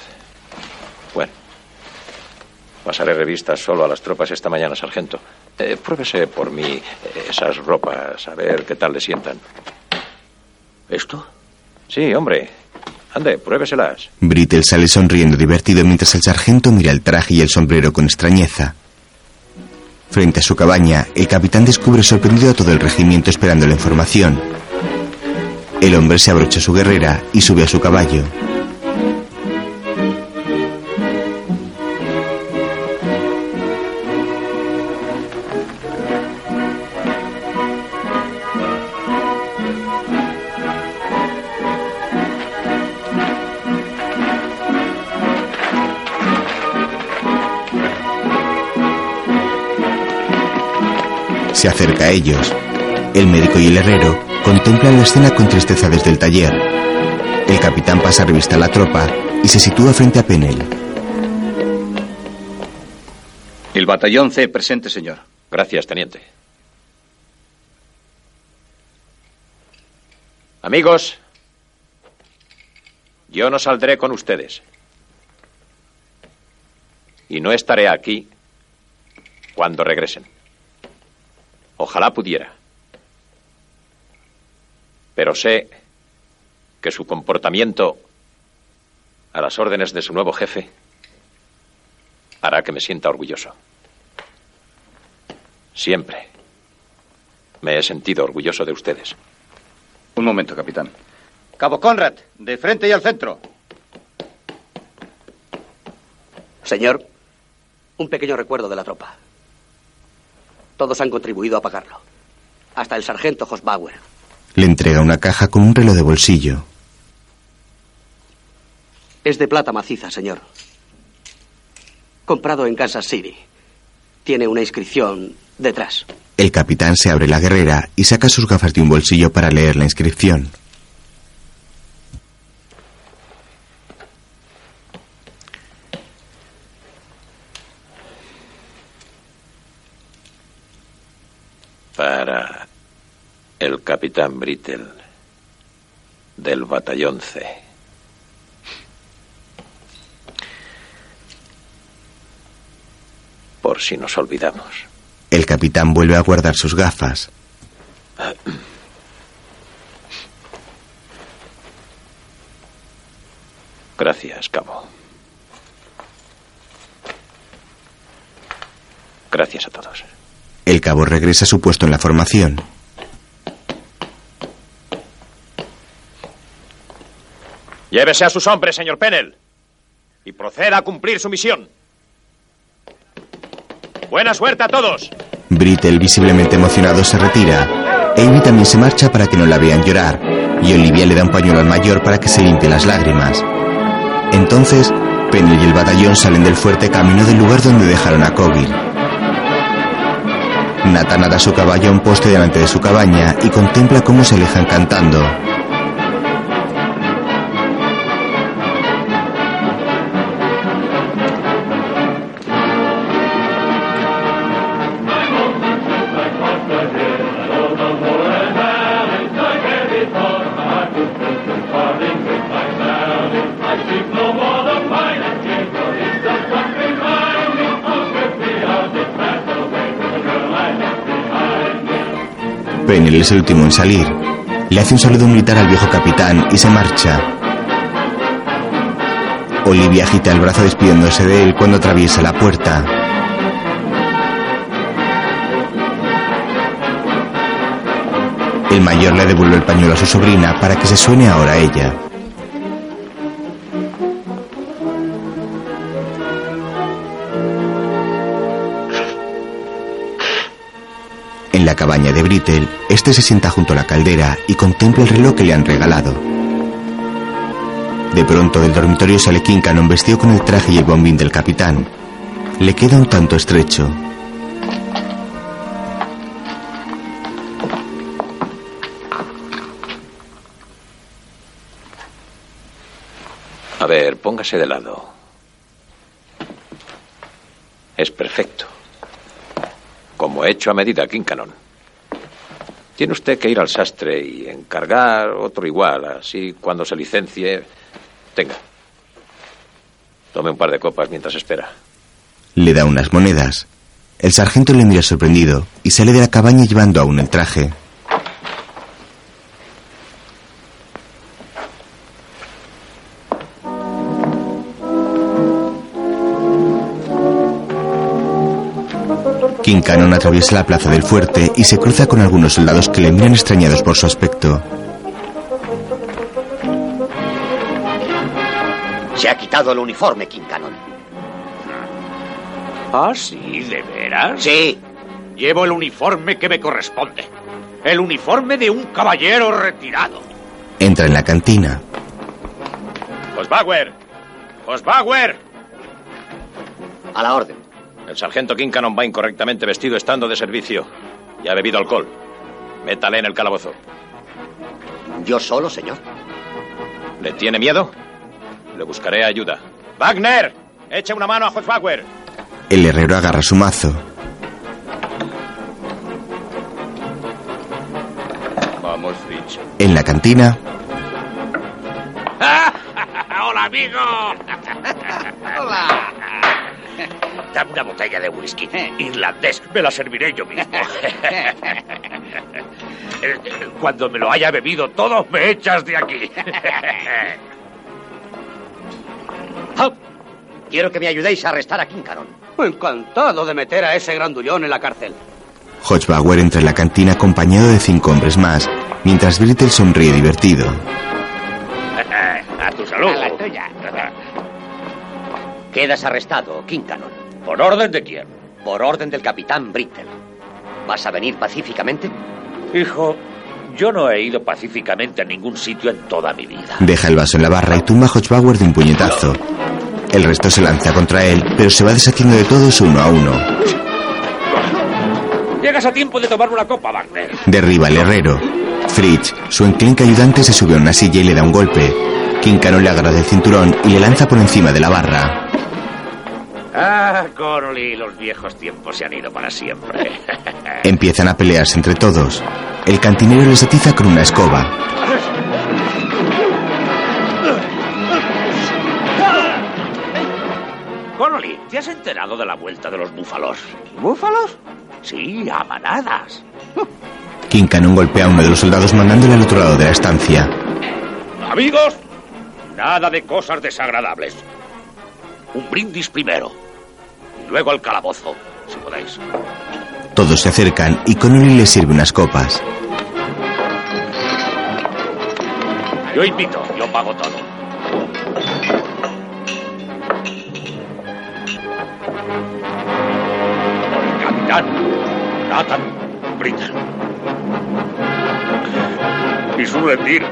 F: Bueno. Pasaré revistas solo a las tropas esta mañana, sargento. Eh, pruébese por mí eh, esas ropas, a ver qué tal le sientan.
E: ¿Esto?
F: Sí, hombre. Ande, pruébeselas.
B: Brittle sale sonriendo divertido mientras el sargento mira el traje y el sombrero con extrañeza. Frente a su cabaña, el capitán descubre sorprendido a todo el regimiento esperando la información. El hombre se abrocha su guerrera y sube a su caballo. Se acerca a ellos. El médico y el herrero contemplan la escena con tristeza desde el taller. El capitán pasa revista a la tropa y se sitúa frente a Penel.
A: El batallón C presente, señor.
F: Gracias, teniente. Amigos, yo no saldré con ustedes. Y no estaré aquí cuando regresen. Ojalá pudiera. Pero sé que su comportamiento a las órdenes de su nuevo jefe hará que me sienta orgulloso. Siempre me he sentido orgulloso de ustedes.
A: Un momento, capitán.
D: Cabo Conrad, de frente y al centro.
C: Señor, un pequeño recuerdo de la tropa. Todos han contribuido a pagarlo. Hasta el sargento Hosbauer.
B: Le entrega una caja con un reloj de bolsillo.
U: Es de plata maciza, señor. Comprado en Kansas City. Tiene una inscripción detrás.
B: El capitán se abre la guerrera y saca sus gafas de un bolsillo para leer la inscripción.
F: Para el capitán Brittle del batallón C. Por si nos olvidamos.
B: El capitán vuelve a guardar sus gafas.
F: Gracias, cabo. Gracias a todos.
B: El cabo regresa a su puesto en la formación.
Q: Llévese a sus hombres, señor Pennell, y proceda a cumplir su misión. Buena suerte a todos.
B: Brittle, visiblemente emocionado, se retira. Amy también se marcha para que no la vean llorar. Y Olivia le da un pañuelo al mayor para que se limpie las lágrimas. Entonces, Pennell y el batallón salen del fuerte camino del lugar donde dejaron a Cogir. Nathan ata su caballo a un poste delante de su cabaña y contempla cómo se alejan cantando. Pennell es el último en salir. Le hace un saludo militar al viejo capitán y se marcha. Olivia agita el brazo despidiéndose de él cuando atraviesa la puerta. El mayor le devuelve el pañuelo a su sobrina para que se suene ahora a ella. Cabaña de Brittle, este se sienta junto a la caldera y contempla el reloj que le han regalado. De pronto del dormitorio sale Kincanon vestido con el traje y el bombín del capitán. Le queda un tanto estrecho.
F: A ver, póngase de lado. Es perfecto. Como hecho a medida, Kincanon. Tiene usted que ir al sastre y encargar otro igual, así cuando se licencie. Tenga. Tome un par de copas mientras espera.
B: Le da unas monedas. El sargento le mira sorprendido y sale de la cabaña llevando aún el traje. Kincanon atraviesa la plaza del fuerte y se cruza con algunos soldados que le miran extrañados por su aspecto.
S: Se ha quitado el uniforme, Kincanon.
E: ¿Ah, sí? ¿De veras?
S: Sí.
E: Llevo el uniforme que me corresponde. El uniforme de un caballero retirado.
B: Entra en la cantina.
Q: Osbauer. Osbauer.
S: A la orden.
Q: El sargento Kincanon va incorrectamente vestido estando de servicio. Y ha bebido alcohol. Métale en el calabozo.
S: ¿Yo solo, señor?
Q: ¿Le tiene miedo? Le buscaré ayuda. ¡Wagner! ¡Echa una mano a Hosbauer!
B: El herrero agarra su mazo.
I: Vamos, Fritz.
B: En la cantina,
E: ¡Hola, amigo!
S: ¡Hola!
E: Dame una botella de whisky. Irlandés. Me la serviré yo mismo. Cuando me lo haya bebido todo, me echas de aquí.
S: Hop. Quiero que me ayudéis a arrestar a Kincanon.
U: Encantado de meter a ese grandullón en la cárcel.
B: Hodgebauer entra en la cantina acompañado de cinco hombres más, mientras Brittle sonríe divertido.
E: A tu salud.
S: A la tuya. Quedas arrestado, Kincanon.
E: ¿Por orden de quién?
S: Por orden del capitán Brittle. ¿Vas a venir pacíficamente?
E: Hijo, Yo no he ido pacíficamente a ningún sitio en toda mi vida.
B: Deja el vaso en la barra y tumba a Hodgebauer de un puñetazo. El resto se lanza contra él, pero se va deshaciendo de todos uno a uno.
E: Llegas a tiempo de tomar una copa, Wagner.
B: Derriba al herrero. Fritz, su enclenque ayudante, se sube a una silla y le da un golpe. Quincano le agarra del cinturón y le lanza por encima de la barra.
E: Ah, Connolly, los viejos tiempos se han ido para siempre.
B: Empiezan a pelearse entre todos. El cantinero les atiza con una escoba.
E: Connolly, ¿te has enterado de la vuelta de los búfalos? ¿Búfalos? Sí, a manadas.
B: Quincano golpea a uno de los soldados mandándole al otro lado de la estancia.
E: Amigos, nada de cosas desagradables. Un brindis primero. Luego al calabozo, si podéis.
B: Todos se acercan y Connolly les sirve unas copas.
E: Yo invito, yo pago todo. Por el capitán Nathan Brittle. Y su rendir.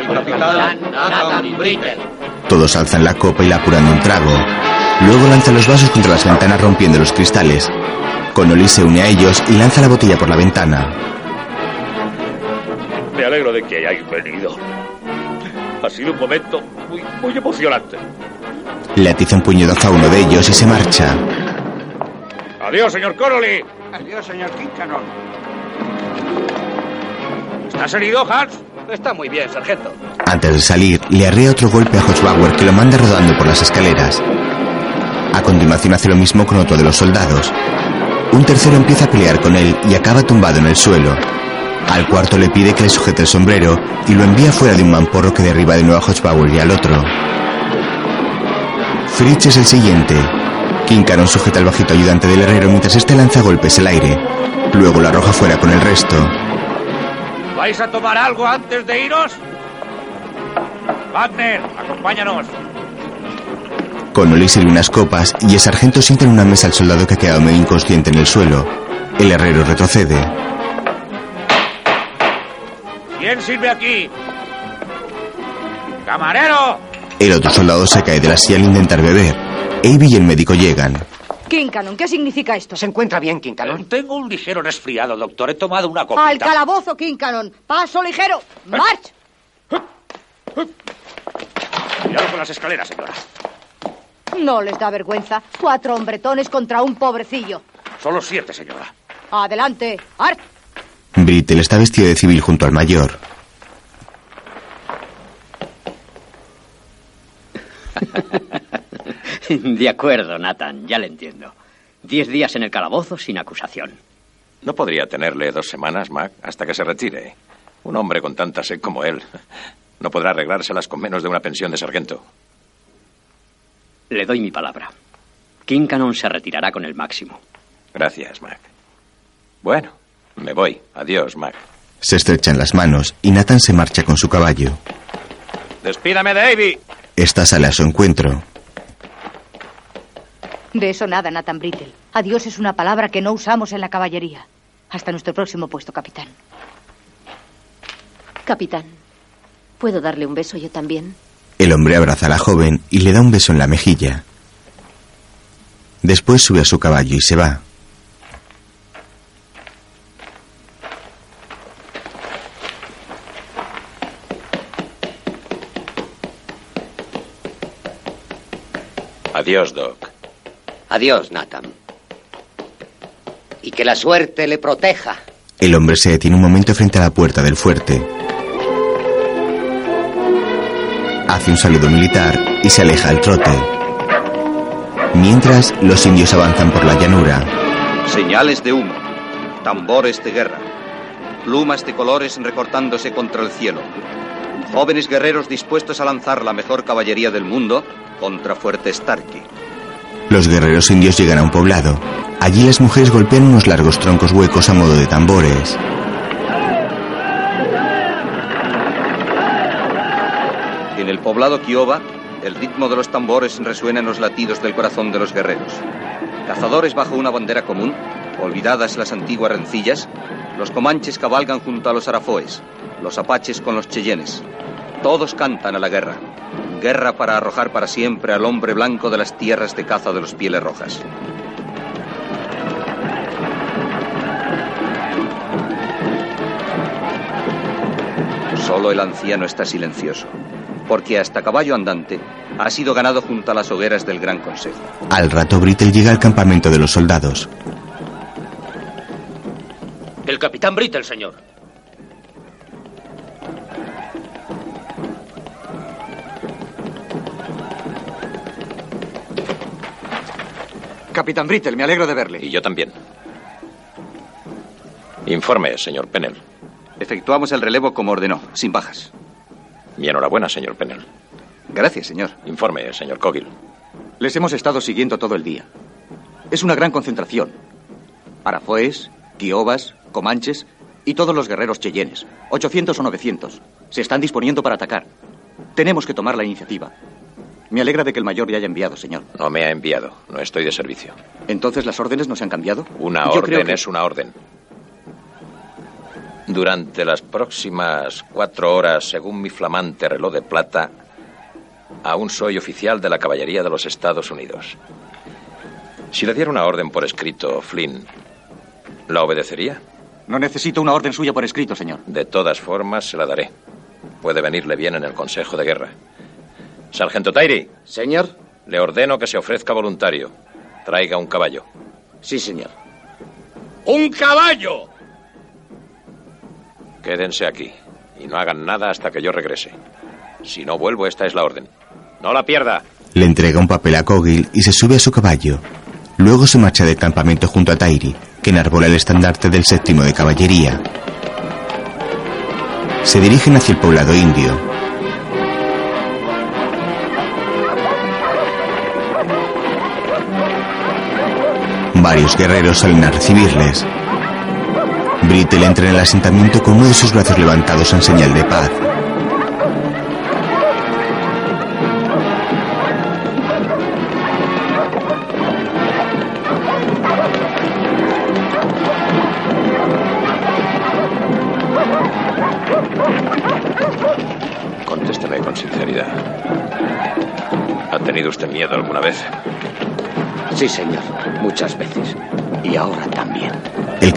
E: El
M: capitán Nathan Brittle.
B: Todos alzan la copa y la apuran de un trago. Luego lanza los vasos contra las ventanas rompiendo los cristales. Connolly se une a ellos y lanza la botella por la ventana.
E: Me alegro de que hayáis venido. Ha sido un momento muy, muy emocionante.
B: Le atiza un puñetazo a uno de ellos y se marcha.
E: Adiós, señor Connolly.
T: Adiós, señor Kincanon.
E: ¿Estás herido, Hans?
M: Está muy bien, sargento.
B: Antes de salir, le arrea otro golpe a Hodgebauer que lo manda rodando por las escaleras. A continuación hace lo mismo con otro de los soldados. Un tercero empieza a pelear con él y acaba tumbado en el suelo. Al cuarto le pide que le sujete el sombrero y lo envía fuera de un mamporro que derriba de nuevo a Hodgebauer y al otro. Fritz es el siguiente. Kincaron sujeta al bajito ayudante del herrero mientras este lanza golpes al aire. Luego lo arroja fuera con el resto.
E: ¿Vais a tomar algo antes de iros? Wagner, acompáñanos.
B: Connolly sirve unas copas y el sargento sienta en una mesa al soldado que ha quedado medio inconsciente en el suelo. El herrero retrocede.
E: ¿Quién sirve aquí? ¡Camarero!
B: El otro soldado se cae de la silla al intentar beber. Abe y el médico llegan.
J: Kincanon, ¿qué significa esto?
M: ¿Se encuentra bien, Kincanon?
E: Tengo un ligero resfriado, doctor. He tomado una copita.
J: ¡Al calabozo, Kincanon! ¡Paso ligero! ¡March!
E: Cuidado con las escaleras, señora.
J: No les da vergüenza. Cuatro hombretones contra un pobrecillo.
E: Solo siete, señora.
J: Adelante. ¡Art!
B: Brittle está vestido de civil junto al mayor.
C: De acuerdo, Nathan, ya le entiendo. Diez días en el calabozo sin acusación.
F: ¿No podría tenerle dos semanas, Mac, hasta que se retire? Un hombre con tanta sed como él no podrá arreglárselas con menos de una pensión de sargento.
C: Le doy mi palabra. Kincanon se retirará con el máximo.
F: Gracias, Mac. Bueno, me voy. Adiós, Mac.
B: Se estrechan las manos y Nathan se marcha con su caballo.
E: Despídame, Davy.
B: Esta sale a su encuentro.
J: De eso nada, Nathan Brittle. Adiós es una palabra que no usamos en la caballería. Hasta nuestro próximo puesto, capitán.
H: Capitán, ¿puedo darle un beso yo también?
B: El hombre abraza a la joven y le da un beso en la mejilla. Después sube a su caballo y se va.
F: Adiós, Doc.
S: Adiós, Nathan. Y que la suerte le proteja.
B: El hombre se detiene un momento frente a la puerta del fuerte. Hace un saludo militar y se aleja al trote. Mientras, los indios avanzan por la llanura.
A: Señales de humo, tambores de guerra, plumas de colores recortándose contra el cielo. Jóvenes guerreros dispuestos a lanzar la mejor caballería del mundo contra Fuerte Starkey.
B: Los guerreros indios llegan a un poblado. Allí las mujeres golpean unos largos troncos huecos a modo de tambores.
A: Poblado Kiowa, el ritmo de los tambores resuena en los latidos del corazón de los guerreros. Cazadores bajo una bandera común Olvidadas las antiguas rencillas, los comanches cabalgan junto a los arafoes, los apaches con los cheyennes. Todos cantan a la guerra. Guerra para arrojar para siempre al hombre blanco de las tierras de caza de los pieles rojas. Solo el anciano está silencioso, porque hasta caballo andante ha sido ganado junto a las hogueras del Gran Consejo.
B: Al rato Brittle llega al campamento de los soldados.
N: El capitán Brittle, señor.
L: Capitán Brittle, me alegro de verle.
F: Y yo también. Informe, señor Pennell.
A: Efectuamos el relevo como ordenó, sin bajas.
F: Mi enhorabuena, señor Pennell.
A: Gracias, señor.
F: Informe, señor Cogil.
G: Les hemos estado siguiendo todo el día. Es una gran concentración. Arafoes, Kiobas, Comanches y todos los guerreros cheyennes. 800 o 900. Se están disponiendo para atacar. Tenemos que tomar la iniciativa. Me alegra de que el mayor le haya enviado, señor.
F: No me ha enviado. No estoy de servicio.
G: ¿Entonces las órdenes no se han cambiado?
F: Una
G: Yo creo
F: orden
G: que-
F: es una orden. Durante las próximas cuatro horas, según mi flamante reloj de plata, aún soy oficial de la Caballería de los Estados Unidos. Si le diera una orden por escrito, Flynn, ¿la obedecería?
G: No necesito una orden suya por escrito, señor.
F: De todas formas, se la daré. Puede venirle bien en el Consejo de Guerra. Sargento Tyree.
S: Señor.
F: Le ordeno que se ofrezca voluntario. Traiga un caballo.
S: Sí, señor.
I: ¡Un caballo!
F: Quédense aquí y no hagan nada hasta que yo regrese. Si no vuelvo, esta es la orden. No la pierda.
B: Le entrega un papel a Cogil y se sube a su caballo. Luego se marcha del campamento junto a Tairi, que enarbola el estandarte del séptimo de caballería. Se dirigen hacia el poblado indio. Varios guerreros salen a recibirles. Brittle entra en el asentamiento con uno de sus brazos levantados en señal de paz.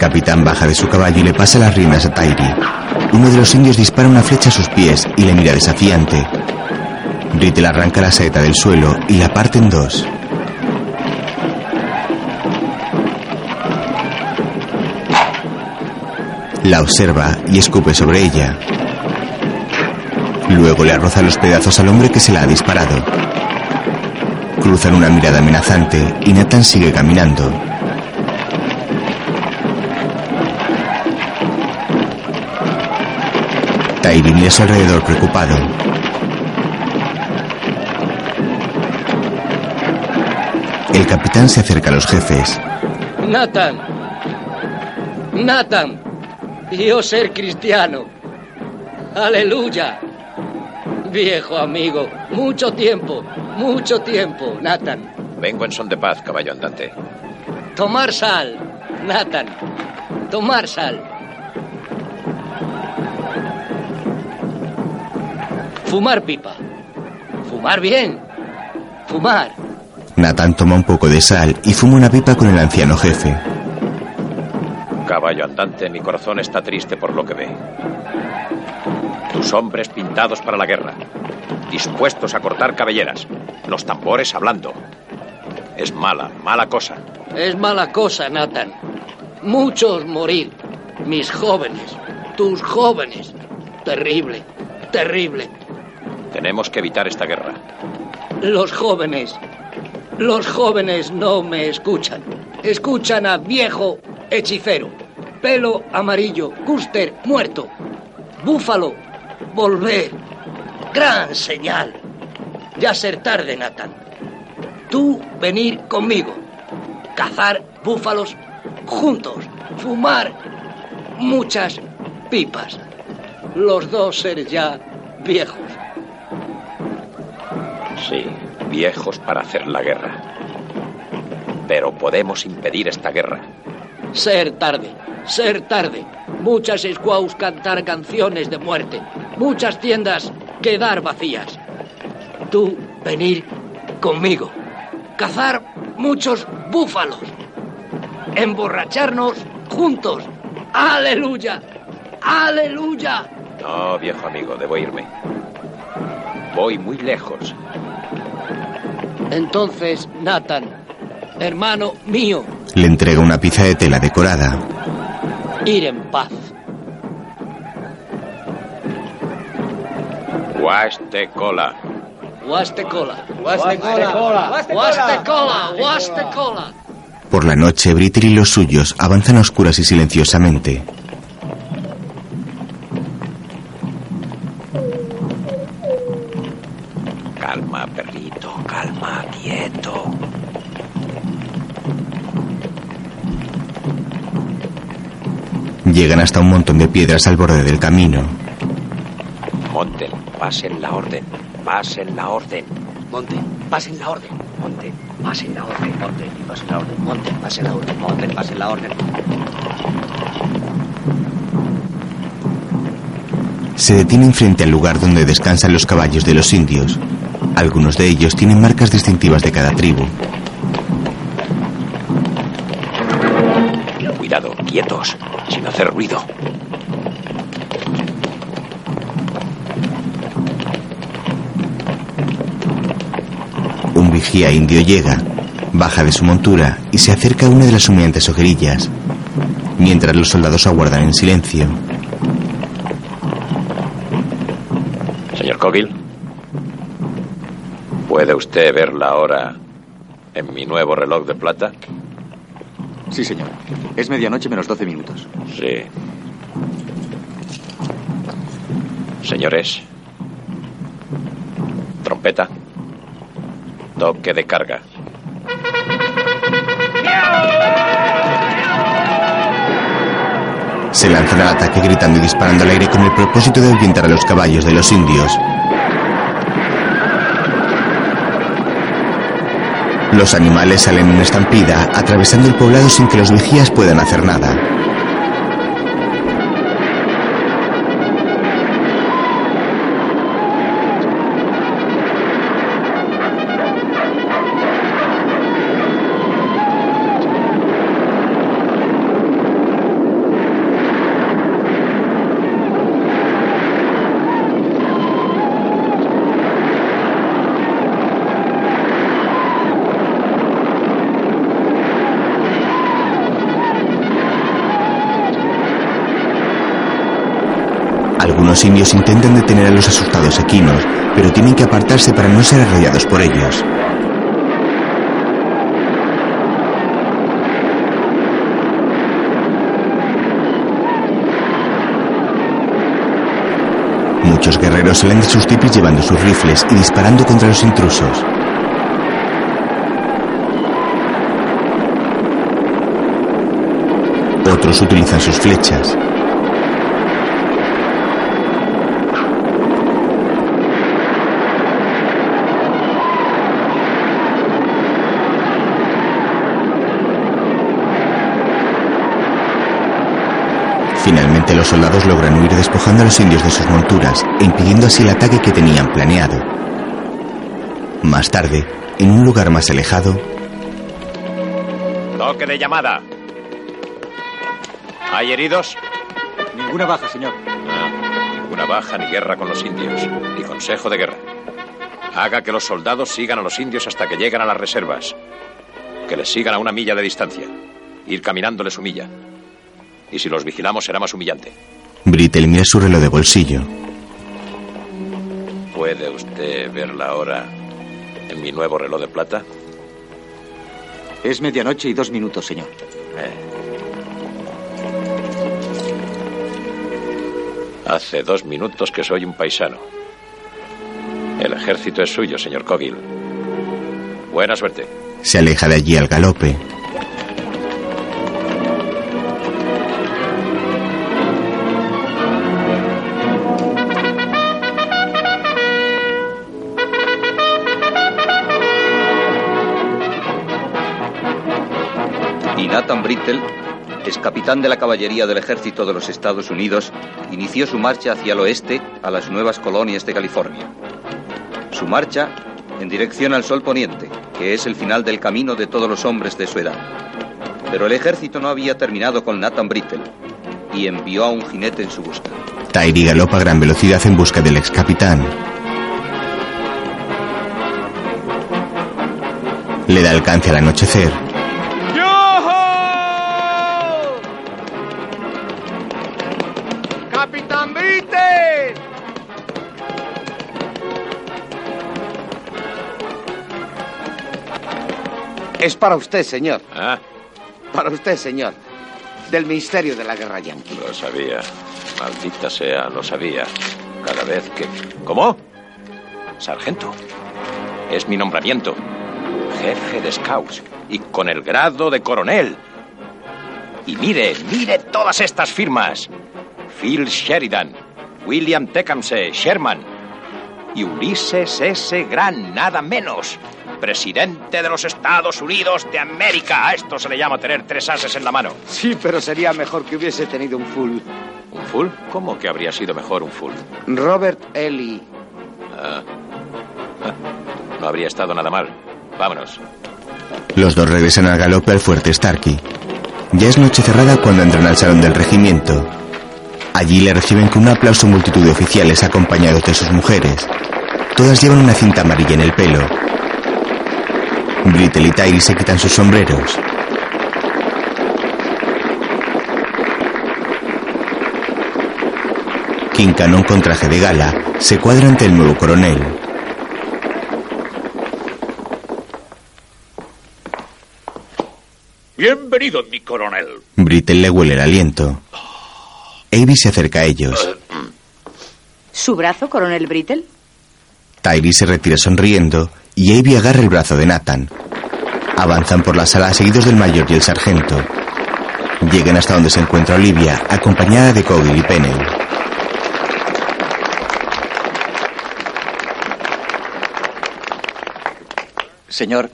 B: Capitán baja de su caballo y le pasa las riendas a Tairi. Uno de los indios dispara una flecha a sus pies y le mira desafiante. Brittle arranca la saeta del suelo y la parte en dos. La observa y escupe sobre ella. Luego le arroza los pedazos al hombre que se la ha disparado. Cruzan una mirada amenazante y Nathan sigue caminando. Mira a su alrededor preocupado. El capitán se acerca a los jefes.
N: Nathan. Nathan. Yo ser cristiano. Aleluya. Viejo amigo. Mucho tiempo. Mucho tiempo, Nathan.
F: Vengo en son de paz, caballo andante.
N: Tomar sal. Nathan. Tomar sal. Fumar pipa. Fumar bien. Fumar.
B: Nathan toma un poco de sal y fuma una pipa con el anciano jefe.
F: Caballo andante, mi corazón está triste por lo que ve. Tus hombres pintados para la guerra, dispuestos a cortar cabelleras, los tambores hablando. Es mala, mala cosa.
N: Es mala cosa, Nathan. Muchos morir. Mis jóvenes. Tus jóvenes. Terrible. Terrible.
F: Tenemos que evitar esta guerra.
N: Los jóvenes. Los jóvenes no me escuchan. Escuchan a viejo hechicero. Pelo amarillo. Custer muerto. Búfalo. Volver. Gran señal. Ya ser tarde, Nathan. Tú venir conmigo. Cazar búfalos juntos. Fumar muchas pipas. Los dos ser ya viejos.
F: Sí, viejos para hacer la guerra. Pero podemos impedir esta guerra.
N: Ser tarde, ser tarde. Muchas squaws cantar canciones de muerte. Muchas tiendas quedar vacías. Tú venir conmigo. Cazar muchos búfalos. Emborracharnos juntos. Aleluya. Aleluya.
F: No, viejo amigo, debo irme. Voy muy lejos.
N: Entonces, Nathan, hermano mío,
B: Le entrega una pieza de tela decorada.
N: ir en paz.
F: Huastecola.
N: Huastecola.
T: Huastecola.
N: Huastecola. Huastecola.
B: Por la noche, Brittle y los suyos avanzan a oscuras y silenciosamente. Llegan hasta un montón de piedras al borde del camino.
F: Monten, pasen la orden. Pasen la orden.
U: Monte, pasen la orden. Monte, pasen la orden. Monte, pasen la orden. Monte, pasen la orden. Monte, pasen la orden.
B: Se detienen frente al lugar donde descansan los caballos de los indios. Algunos de ellos tienen marcas distintivas de cada tribu.
F: Cuidado, quietos, sin hacer ruido.
B: Un vigía indio llega, baja de su montura y se acerca a una de las humeantes hoguerillas, mientras los soldados aguardan en silencio.
F: Señor Cogil, ¿puede usted ver la hora en mi nuevo reloj de plata?
G: Sí, señor. Es medianoche menos 12 minutos.
F: Sí. Señores, trompeta, toque de carga.
B: Se lanzan al ataque gritando y disparando al aire con el propósito de ahuyentar a los caballos de los indios. Los animales salen en estampida, atravesando el poblado sin que los vigías puedan hacer nada. Algunos indios intentan detener a los asustados equinos, pero tienen que apartarse para no ser arrollados por ellos. Muchos guerreros salen de sus tipis llevando sus rifles y disparando contra los intrusos. Otros utilizan sus flechas. Finalmente los soldados logran huir despojando a los indios de sus monturas e impidiendo así el ataque que tenían planeado. Más tarde, en un lugar más alejado,
F: Toque de llamada. ¿Hay heridos?
G: Ninguna baja, señor.
F: Ah, ninguna baja ni guerra con los indios, ni consejo de guerra. Haga que los soldados sigan a los indios hasta que lleguen a las reservas. Que les sigan a una milla de distancia. Ir caminando les humilla. Y si los vigilamos será más humillante.
B: Brittle mira su reloj de bolsillo.
F: ¿Puede usted ver la hora en mi nuevo reloj de plata?
G: Es medianoche y dos minutos, señor.
F: Hace dos minutos que soy un paisano. El ejército es suyo, señor Cogil. Buena suerte.
B: Se aleja de allí al galope.
A: Brittle ex capitán de la caballería del ejército de los Estados Unidos, inició su marcha hacia el oeste a las nuevas colonias de California. Su marcha en dirección al sol poniente, que es el final del camino de todos los hombres de su edad. Pero el ejército no había terminado con Nathan Brittle y envió a un jinete en su busca.
B: Tyree galopa a gran velocidad en busca del ex capitán. Le da alcance al anochecer.
T: Es para usted, señor.
F: Ah,
T: Para usted, señor. Del Ministerio de la Guerra Yankee.
F: lo sabía. Maldita sea, lo sabía. Cada vez que... ¿Cómo? Sargento. Es mi nombramiento. Jefe de Scouts. Y con el grado de coronel. Y mire, mire todas estas firmas. Phil Sheridan, William Tecumseh Sherman y Ulises S. Grant, nada menos. Presidente de los Estados Unidos de América. A esto se le llama tener tres ases en la mano.
T: Sí, pero sería mejor que hubiese tenido un full.
F: ¿Un full? ¿Cómo que habría sido mejor un full?
T: Robert Ellie.
F: Ah. Ah, No habría estado nada mal. Vámonos.
B: Los dos regresan al galope al fuerte Starkey. Ya es noche cerrada cuando entran al salón del regimiento. Allí le reciben con un aplauso multitud de oficiales acompañados de sus mujeres. Todas llevan una cinta amarilla en el pelo. Brittle y Tyree se quitan sus sombreros. King Cannon con traje de gala se cuadra ante el nuevo coronel.
E: Bienvenido, mi coronel.
B: Brittle le huele el aliento. Avi se acerca a ellos.
J: ¿Su brazo, coronel Brittle?
B: Tyree se retira sonriendo y Avi agarra el brazo de Nathan. Avanzan por la sala seguidos del mayor y el sargento. Llegan hasta donde se encuentra Olivia, acompañada de Cowell y Pennell.
G: Señor,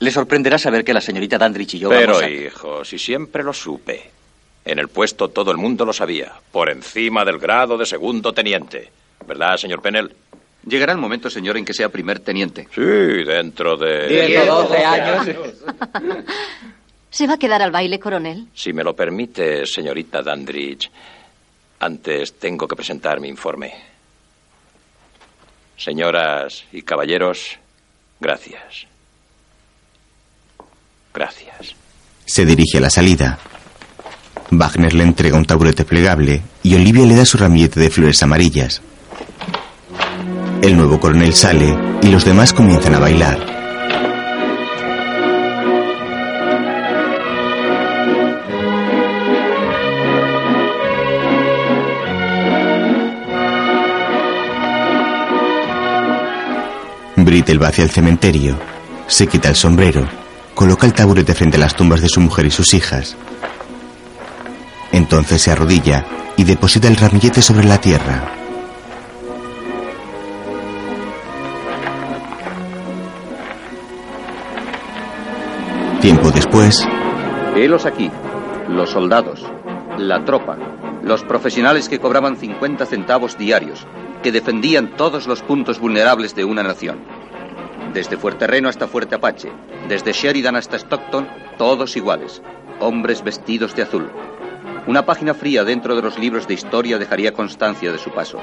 G: le sorprenderá saber que la señorita Dandridge y yo
F: Pero,
G: vamos a...
F: hijo, si siempre lo supe. En el puesto todo el mundo lo sabía. Por encima del grado de segundo teniente. ¿Verdad, señor Pennell?
A: Llegará el momento, señor, en que sea primer teniente.
F: Sí, dentro de...
A: Diez o doce
H: años. ¿Se va a quedar al baile, coronel?
F: Si me lo permite, señorita Dandridge, antes tengo que presentar mi informe. Señoras y caballeros, gracias. Gracias.
B: Se dirige a la salida. Wagner le entrega un taburete plegable y Olivia le da su ramillete de flores amarillas. El nuevo coronel sale y los demás comienzan a bailar. Brittle va hacia el cementerio, se quita el sombrero, coloca el taburete frente a las tumbas de su mujer y sus hijas. Entonces se arrodilla y deposita el ramillete sobre la tierra. Tiempo después,
A: Helos aquí, los soldados, la tropa, los profesionales que cobraban 50 centavos diarios, que defendían todos los puntos vulnerables de una nación. Desde Fuerte Reno hasta Fuerte Apache, desde Sheridan hasta Stockton, todos iguales, hombres vestidos de azul. Una página fría dentro de los libros de historia dejaría constancia de su paso,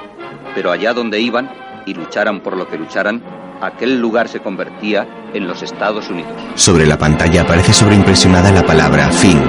A: pero allá donde iban y lucharan por lo que lucharan, aquel lugar se convertía en los Estados Unidos.
B: sobre la pantalla aparece sobreimpresionada la palabra fin.